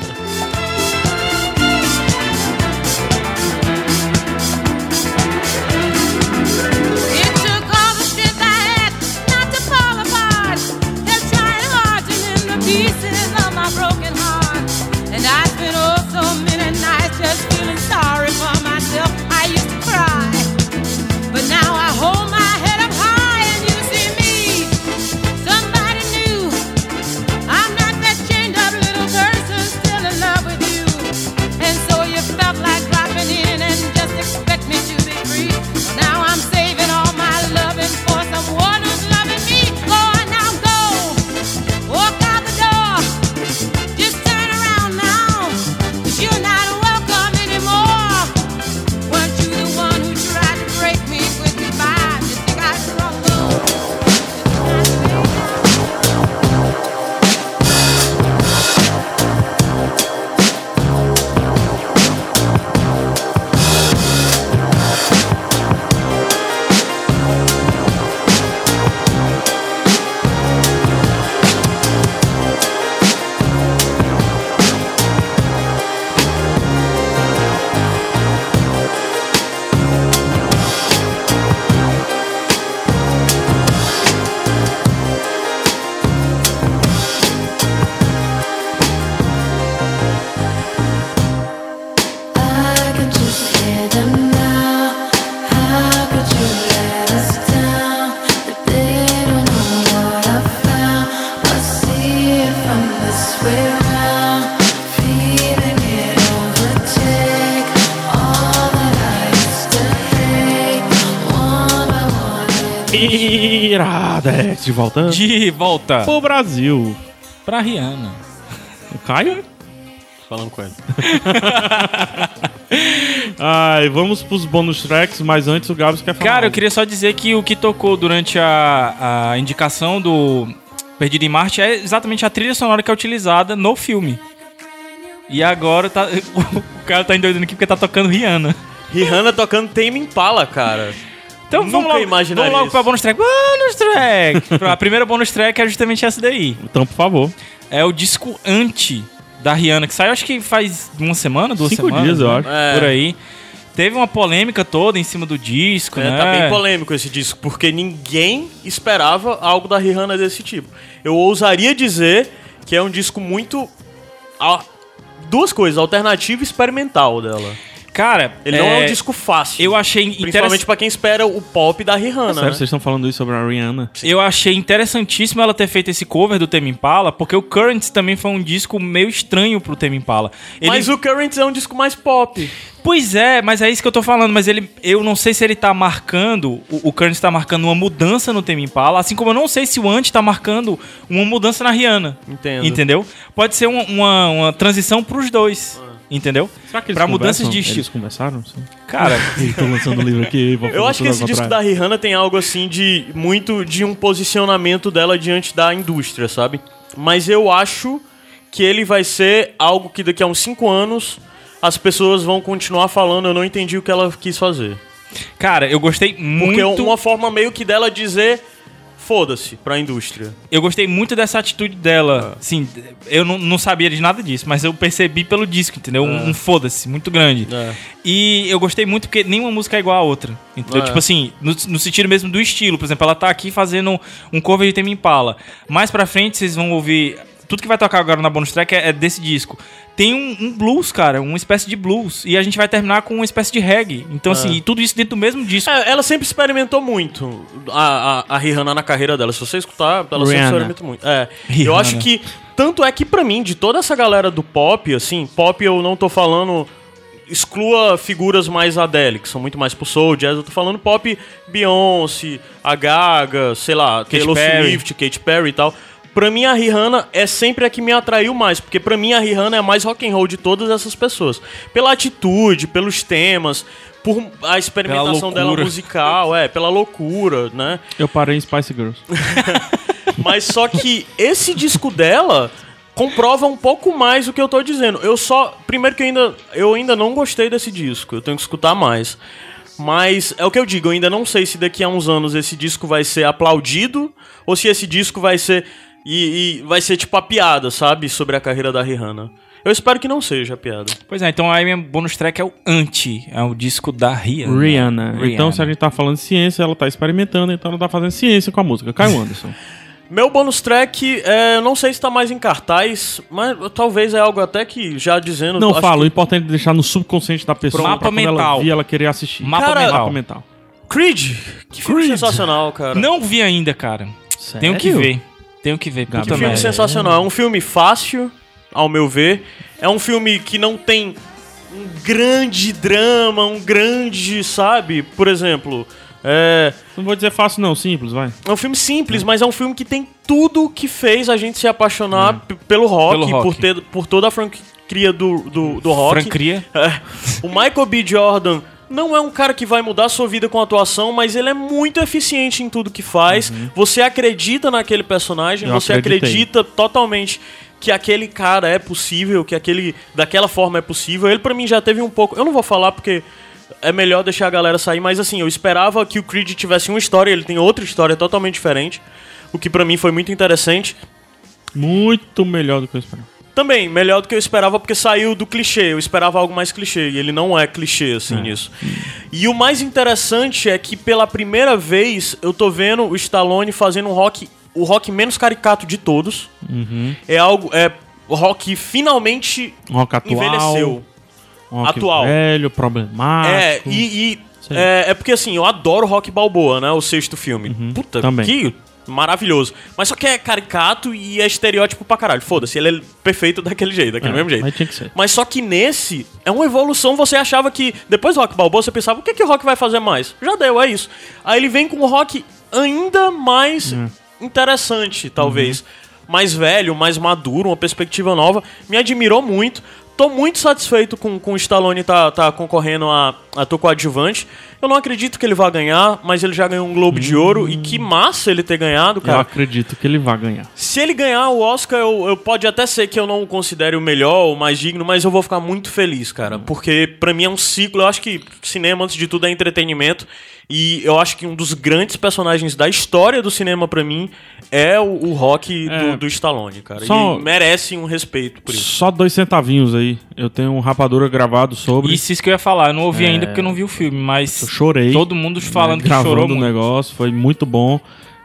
Iradex de volta De volta pro Brasil. pra Rihanna. O Caio? Falando com ele. Ai, vamos pros bônus tracks, mas antes o Gabs quer falar. Cara, eu queria só dizer que o que tocou durante a, a indicação do Perdido em Marte é exatamente a trilha sonora que é utilizada no filme. E agora tá, o cara tá endoidando aqui porque tá tocando Rihanna. Rihanna tocando Tame Impala, cara. Então Nunca vamos logo, vamos logo isso. pra bonus track. Bonus track! a primeira bonus track é justamente essa daí. Então, por favor. É o disco Anti da Rihanna, que saiu acho que faz uma semana, duas Cinco semanas. dias, eu né? acho. É. Por aí. Teve uma polêmica toda em cima do disco, É, né? Tá bem polêmico esse disco, porque ninguém esperava algo da Rihanna desse tipo. Eu ousaria dizer que é um disco muito. ah, Duas coisas, alternativo e experimental dela. Cara, Ele não é um disco fácil. Eu achei Principalmente pra quem espera o pop da Rihanna. Sério, né? vocês estão falando isso sobre a Rihanna? Eu achei interessantíssimo ela ter feito esse cover do Tame Impala, porque o Currents também foi um disco meio estranho pro Tame Impala. Ele- Mas o Currents é um disco mais pop. Pois é, mas é isso que eu tô falando, mas ele eu não sei se ele tá marcando, o, o Currents tá marcando uma mudança no Tame Impala, assim como eu não sei se o Anti tá marcando uma mudança na Rihanna. Entendo. Entendeu? Pode ser uma, uma, uma transição pros dois. Entendeu? Será que eles Pra mudanças de estilo. Eles conversaram? Sim. Cara, Estou lançando o livro aqui. vou Eu acho que esse disco da. Rihanna tem algo assim de muito de um posicionamento dela diante da indústria, sabe? Mas eu acho que ele vai ser algo que daqui a uns 5 anos as pessoas vão continuar falando, eu não entendi o que ela quis fazer. cara, eu gostei Porque muito. é uma forma meio que dela dizer foda-se pra indústria. Eu gostei muito dessa atitude dela. Sim, eu não, não sabia de nada disso, mas eu percebi pelo disco, entendeu? Um, um foda-se muito grande. É. E eu gostei muito porque nenhuma música é igual a outra. Entendeu? É. Tipo assim, no, no sentido mesmo do estilo. Por exemplo, ela tá aqui fazendo um cover de Tame Impala. Mais pra frente vocês vão ouvir tudo que vai tocar agora na bonus track é, é desse disco. Tem um, um blues, cara, uma espécie de blues. E a gente vai terminar com uma espécie de reggae. Então, assim, e tudo isso dentro do mesmo disco. É, ela sempre experimentou muito, a, a, a Rihanna na carreira dela. Se você escutar, ela sempre Rihanna. experimenta muito. É, eu Rihanna. acho que, tanto é que pra mim, de toda essa galera do pop, assim, pop eu não tô falando... Exclua figuras mais Adele, que são muito mais pro soul, jazz. Eu tô falando pop Beyoncé, a Gaga, sei lá, Taylor Perry. Swift, Katy Perry e tal. Pra mim, a Rihanna é sempre a que me atraiu mais, porque pra mim a Rihanna é a mais rock and roll de todas essas pessoas. Pela atitude, pelos temas, por a experimentação dela musical, é, pela loucura, né? Eu parei em Spice Girls. Mas só que esse disco dela comprova um pouco mais o que eu tô dizendo. Eu só. Primeiro que eu ainda, eu ainda não gostei desse disco, eu tenho que escutar mais. Mas é o que eu digo, eu ainda não sei se daqui a uns anos esse disco vai ser aplaudido ou se esse disco vai ser. E, e vai ser tipo a piada, sabe? Sobre a carreira da Rihanna. Eu espero que não seja a piada. Pois é, então aí minha bonus track é o Anti, é o disco da Rihanna. Rihanna. Então, se a gente tá falando de ciência, ela tá experimentando, então ela tá fazendo ciência com a música. Caio Anderson. Meu bônus track, é, eu não sei se tá mais em cartaz, mas talvez é algo até que já dizendo. Não, acho fala, o que- importante é deixar no subconsciente da pessoa. Mapa pra quando ela mental. vir, ela querer assistir. Mapa Cara, mental. Mapa mental. Creed! Que filme Creed. sensacional, cara. Não vi ainda, cara. Tenho que Sério? ver. Tenho que ver. Puta Que filme merda. sensacional. É um filme fácil, ao meu ver. É um filme que não tem um grande drama, um grande, sabe? Por exemplo, é, Não vou dizer fácil, não, simples, vai. é um filme simples, mas é um filme que tem tudo que fez a gente se apaixonar p- pelo rock, Pelo rock. Por, ter, por toda a franquia do, do, do rock. Francria. É. O Michael B. Jordan não é um cara que vai mudar a sua vida com atuação, mas ele é muito eficiente em tudo que faz. Você acredita naquele personagem, Uhum. Eu você acreditei. acredita totalmente que aquele cara é possível, que aquele daquela forma é possível. Ele pra mim já teve um pouco, eu não vou falar porque é melhor deixar a galera sair, mas assim, eu esperava que o Creed tivesse uma história, ele tem outra história totalmente diferente, o que pra mim foi muito interessante. Muito melhor do que eu esperava. Também, melhor do que eu esperava, porque saiu do clichê. Eu esperava algo mais clichê, e ele não é clichê, assim, nisso. E o mais interessante é que, pela primeira vez, eu tô vendo o Stallone fazendo um rock, o rock menos caricato de todos. É algo, é o rock finalmente rock atual. envelheceu. Um rock atual. velho, problemático. É, e, e é, é porque assim, eu adoro Rock Balboa, né? O sexto filme. Puta, Uhum. também. que maravilhoso. Mas só que é caricato e é estereótipo pra caralho. Foda-se, ele é perfeito daquele jeito, daquele É, mesmo jeito. mas tinha que ser. Mas só que nesse, é uma evolução. Você achava que, depois do Rock Balboa, você pensava, o que, que o Rock vai fazer mais? Já deu, é isso. Aí ele vem com um Rock ainda mais Hum. interessante, talvez. Uhum. Mais velho, mais maduro, uma perspectiva nova. Me admirou muito. Tô muito satisfeito com, com o Stallone tá, tá concorrendo a ator coadjuvante. Eu não acredito que ele vá ganhar, mas ele já ganhou um Globo de Ouro. E que massa ele ter ganhado, Eu cara. acredito que ele vai ganhar. Se ele ganhar o Oscar, eu, eu pode até ser que eu não o considere o melhor, o mais digno, mas eu vou ficar muito feliz, cara. Porque pra mim é um ciclo. Eu acho que cinema, antes de tudo, é entretenimento. E eu acho que um dos grandes personagens da história do cinema, pra mim, é o, o rock É. do, do Stallone, cara. Só- E merece um respeito por isso. Só dois centavinhos aí. Eu tenho um rapadura gravado sobre. Isso, isso que eu ia falar. Eu não ouvi ainda porque eu não vi o filme, mas Eu chorei. todo mundo falando né, que chorou o muito. negócio. Foi muito bom.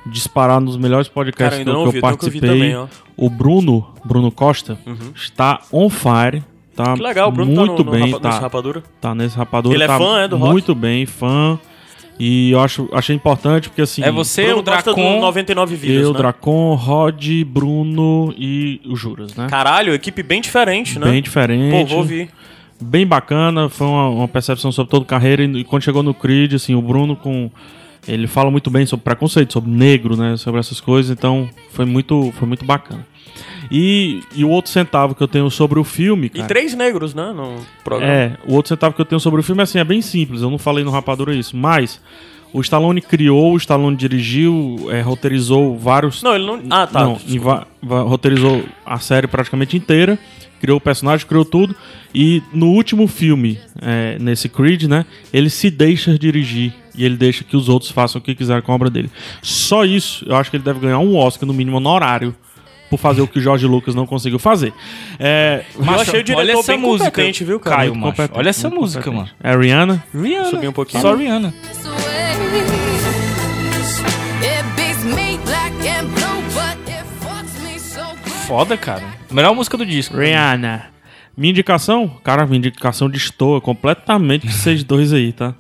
Disparar nos melhores podcasts Cara, que, eu- ouvi, eu participei. também, ó. o Bruno, Bruno Costa, está on fire. Tá Que legal, o Bruno muito tá no, no bem, rapa- tá, nesse rapadura. tá nesse rapadura. Ele é tá fã, é, do rock? Muito bem, fã. E eu acho, achei importante porque assim. É você, Bruno o do Dracon. 99 vidas, Eu, né? Dracon, Rod, Bruno e o Juras, né? Caralho, equipe bem diferente, né? Bem diferente. Pô, vou ouvir. bem bacana, foi uma, uma percepção sobre toda a carreira e, e quando chegou no Creed, assim, o Bruno com ele fala muito bem sobre preconceito, sobre negro, né, sobre essas coisas, então foi muito foi muito bacana. E, e o outro centavo que eu tenho sobre o filme, E cara, três negros, né? No programa. é, o outro centavo que eu tenho sobre o filme assim, é bem simples, eu não falei no Rapadura isso, mas o Stallone criou, o Stallone dirigiu, é, roteirizou vários Não, ele não. Ah, tá. não, e roteirizou a série praticamente inteira, criou o personagem, criou tudo. E no último filme, é, nesse Creed, né, ele se deixa dirigir e ele deixa que os outros façam o que quiserem com a obra dele. Só isso, eu acho que ele deve ganhar um Oscar, no mínimo honorário, por fazer o que o Jorge Lucas não conseguiu fazer. É, Eu achei o diretor olha essa bem música, competente, viu, cara? Caio, macho. Olha essa muito música, competente. mano. É a Rihanna? Rihanna. Subi um pouquinho. Só Rihanna. Foda, cara. Melhor música do disco. Rihanna. Minha indicação? Cara, minha indicação destoa completamente de vocês dois aí, tá?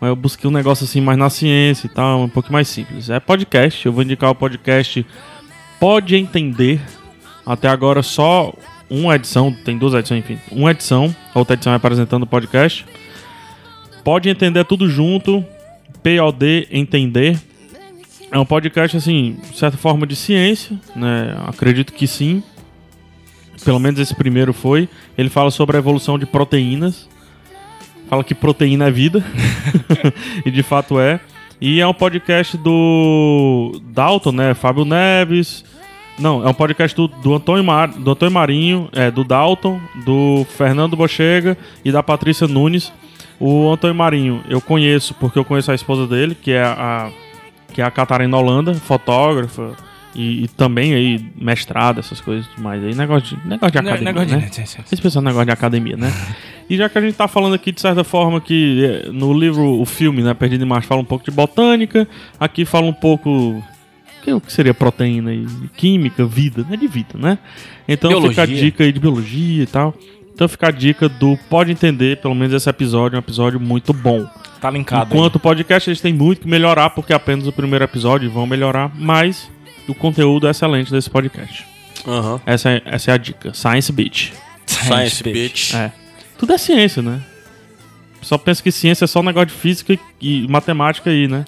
Mas eu busquei um negócio assim mais na ciência e tal, um pouco mais simples. É podcast. Eu vou indicar o podcast Pode Entender. Até agora só uma edição, tem duas edições, enfim. Uma edição, outra edição é apresentando o podcast. Pode Entender tudo junto. POD Entender. É um podcast, assim, certa forma de ciência, né? Acredito que sim. Pelo menos esse primeiro foi. Ele fala sobre a evolução de proteínas. Fala que proteína é vida. e de fato é. E é um podcast do Dalton, né? Fábio Neves. Não, é um podcast do, do, Antônio, Mar, do Antônio Marinho, é, do Dalton, do Fernando Bochega e da Patrícia Nunes. O Antônio Marinho eu conheço porque eu conheço a esposa dele, que é a, que é a Catarina Holanda, fotógrafa e, e também aí mestrada, essas coisas mais aí. Negócio de, negócio de academia, negócio de- né? Esse pessoal negócio de academia, né? E já que a gente tá falando aqui, de certa forma, que eh, no livro, o filme, né, Perdido em Março, fala um pouco de botânica, aqui fala um pouco... O que seria proteína e química, vida, né? De vida, né? Então fica a Biologia. dica aí de biologia e tal. Então fica a dica do Pode Entender, pelo menos esse episódio, é um episódio muito bom. Tá linkado. Enquanto o podcast eles têm muito que melhorar, porque é apenas o primeiro episódio vão melhorar, mas o conteúdo é excelente desse podcast. Aham. Essa é, essa é a dica. Science Beach. Science Bitch. É. Tudo é ciência, né? Só pensa que ciência é só um negócio de física e, e matemática aí, né?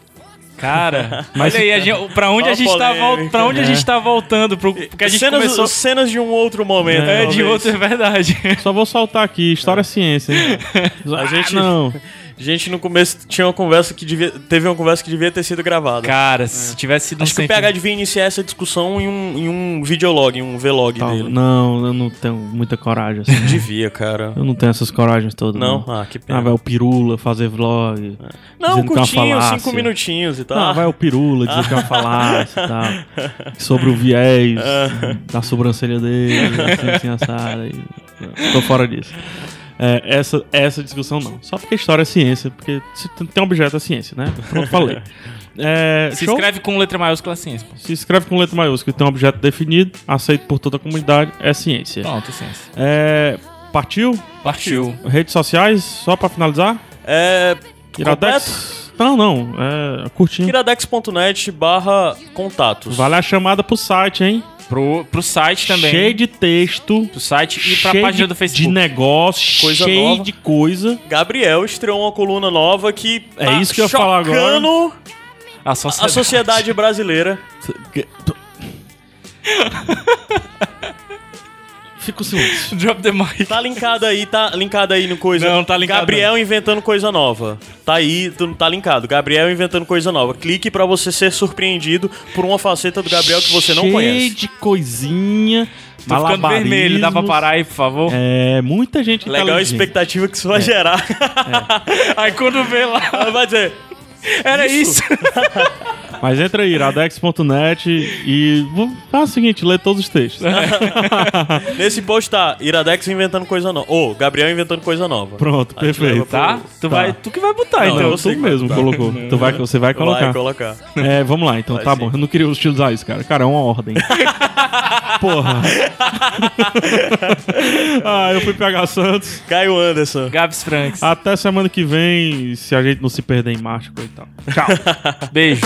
Cara, Mas- olha aí, a gente, pra onde a gente tá, pra onde a É. gente tá voltando? Pro, porque a gente cenas, começou... cenas de um outro momento. É, de talvez. outro, é verdade. Só vou soltar aqui, história é ciência, hein? A gente- Ah, não. Gente no começo tinha uma conversa que devia. Teve uma conversa que devia ter sido gravada. Cara, se tivesse sido um Acho que o PH devia iniciar essa discussão em um, em um videolog, em um vlog Tal- dele. Não, eu não tenho muita coragem, assim. Devia, cara. Eu não tenho essas coragens todas. Não? Ah, que Ah, pena. vai o Pirula fazer vlog. não, dizendo que é curtinho, cinco minutinhos e tal. Não, vai o Pirula dizer que é uma falácia e tal. Sobre o viés Ah. da sobrancelha dele, assim, assim, assada. E... Tô fora disso. É, essa, essa discussão não. Só porque história é ciência, porque se tem um objeto é ciência, né? Pronto, falei. É, Se show? escreve com letra maiúscula ciência. pô. Se escreve com letra maiúscula e tem um objeto definido, aceito por toda a comunidade, é ciência. Pronto, ciência. É, partiu? Partiu. Redes sociais, só pra finalizar? É. Iradex? Não, não. É curtinho. Iradex.net barra contatos. Vale a chamada pro site, hein? Pro, pro site também. Cheio de texto. Pro site e pra página de, do Facebook. De negócio, Coisa cheio nova. de coisa. Gabriel estreou uma coluna nova que. É tá isso que eu ia falar agora. A A sociedade. sociedade brasileira. Fica o silêncio. Drop the mic. Tá linkado aí, tá linkado aí no coisa. Não, tá linkado Gabriel inventando coisa nova. Tá aí, tu- tá linkado. Gabriel inventando coisa nova. Clique pra você ser surpreendido por uma faceta do Gabriel que você não cheio conhece. de coisinha. Tô ficando vermelho, dá pra parar aí, por favor? É, muita gente Legal a expectativa que isso vai gerar. Aí quando vê lá, vai dizer. era isso. Mas entra aí, iradex.net e vou- faz o seguinte, lê todos os textos. Nesse post tá Iradex inventando coisa nova. Ou Gabriel inventando coisa nova. Pronto, Aí tu perfeito. pro- Tá? Tu, vai, tu que vai botar, Não, então. eu Então, sei tu que vai mesmo botar. colocou. Tu vai, você vai colocar. Vai colocar. É, vamos lá, então, Vai tá sim. bom. Eu não queria utilizar isso, cara. Cara, é uma ordem. Porra. ah, eu fui pegar Santos. Caio Anderson. Gabs Franks. Até semana que vem, se a gente não se perder em marcha e tal. Tchau. Beijo.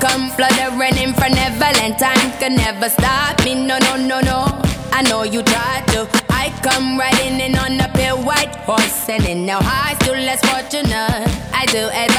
Come fluttering in from Neverland. Time can never stop me. No, no, no, no. I know you tried to. I come riding in on a pale white horse, and in now high, still less fortunate. I do advise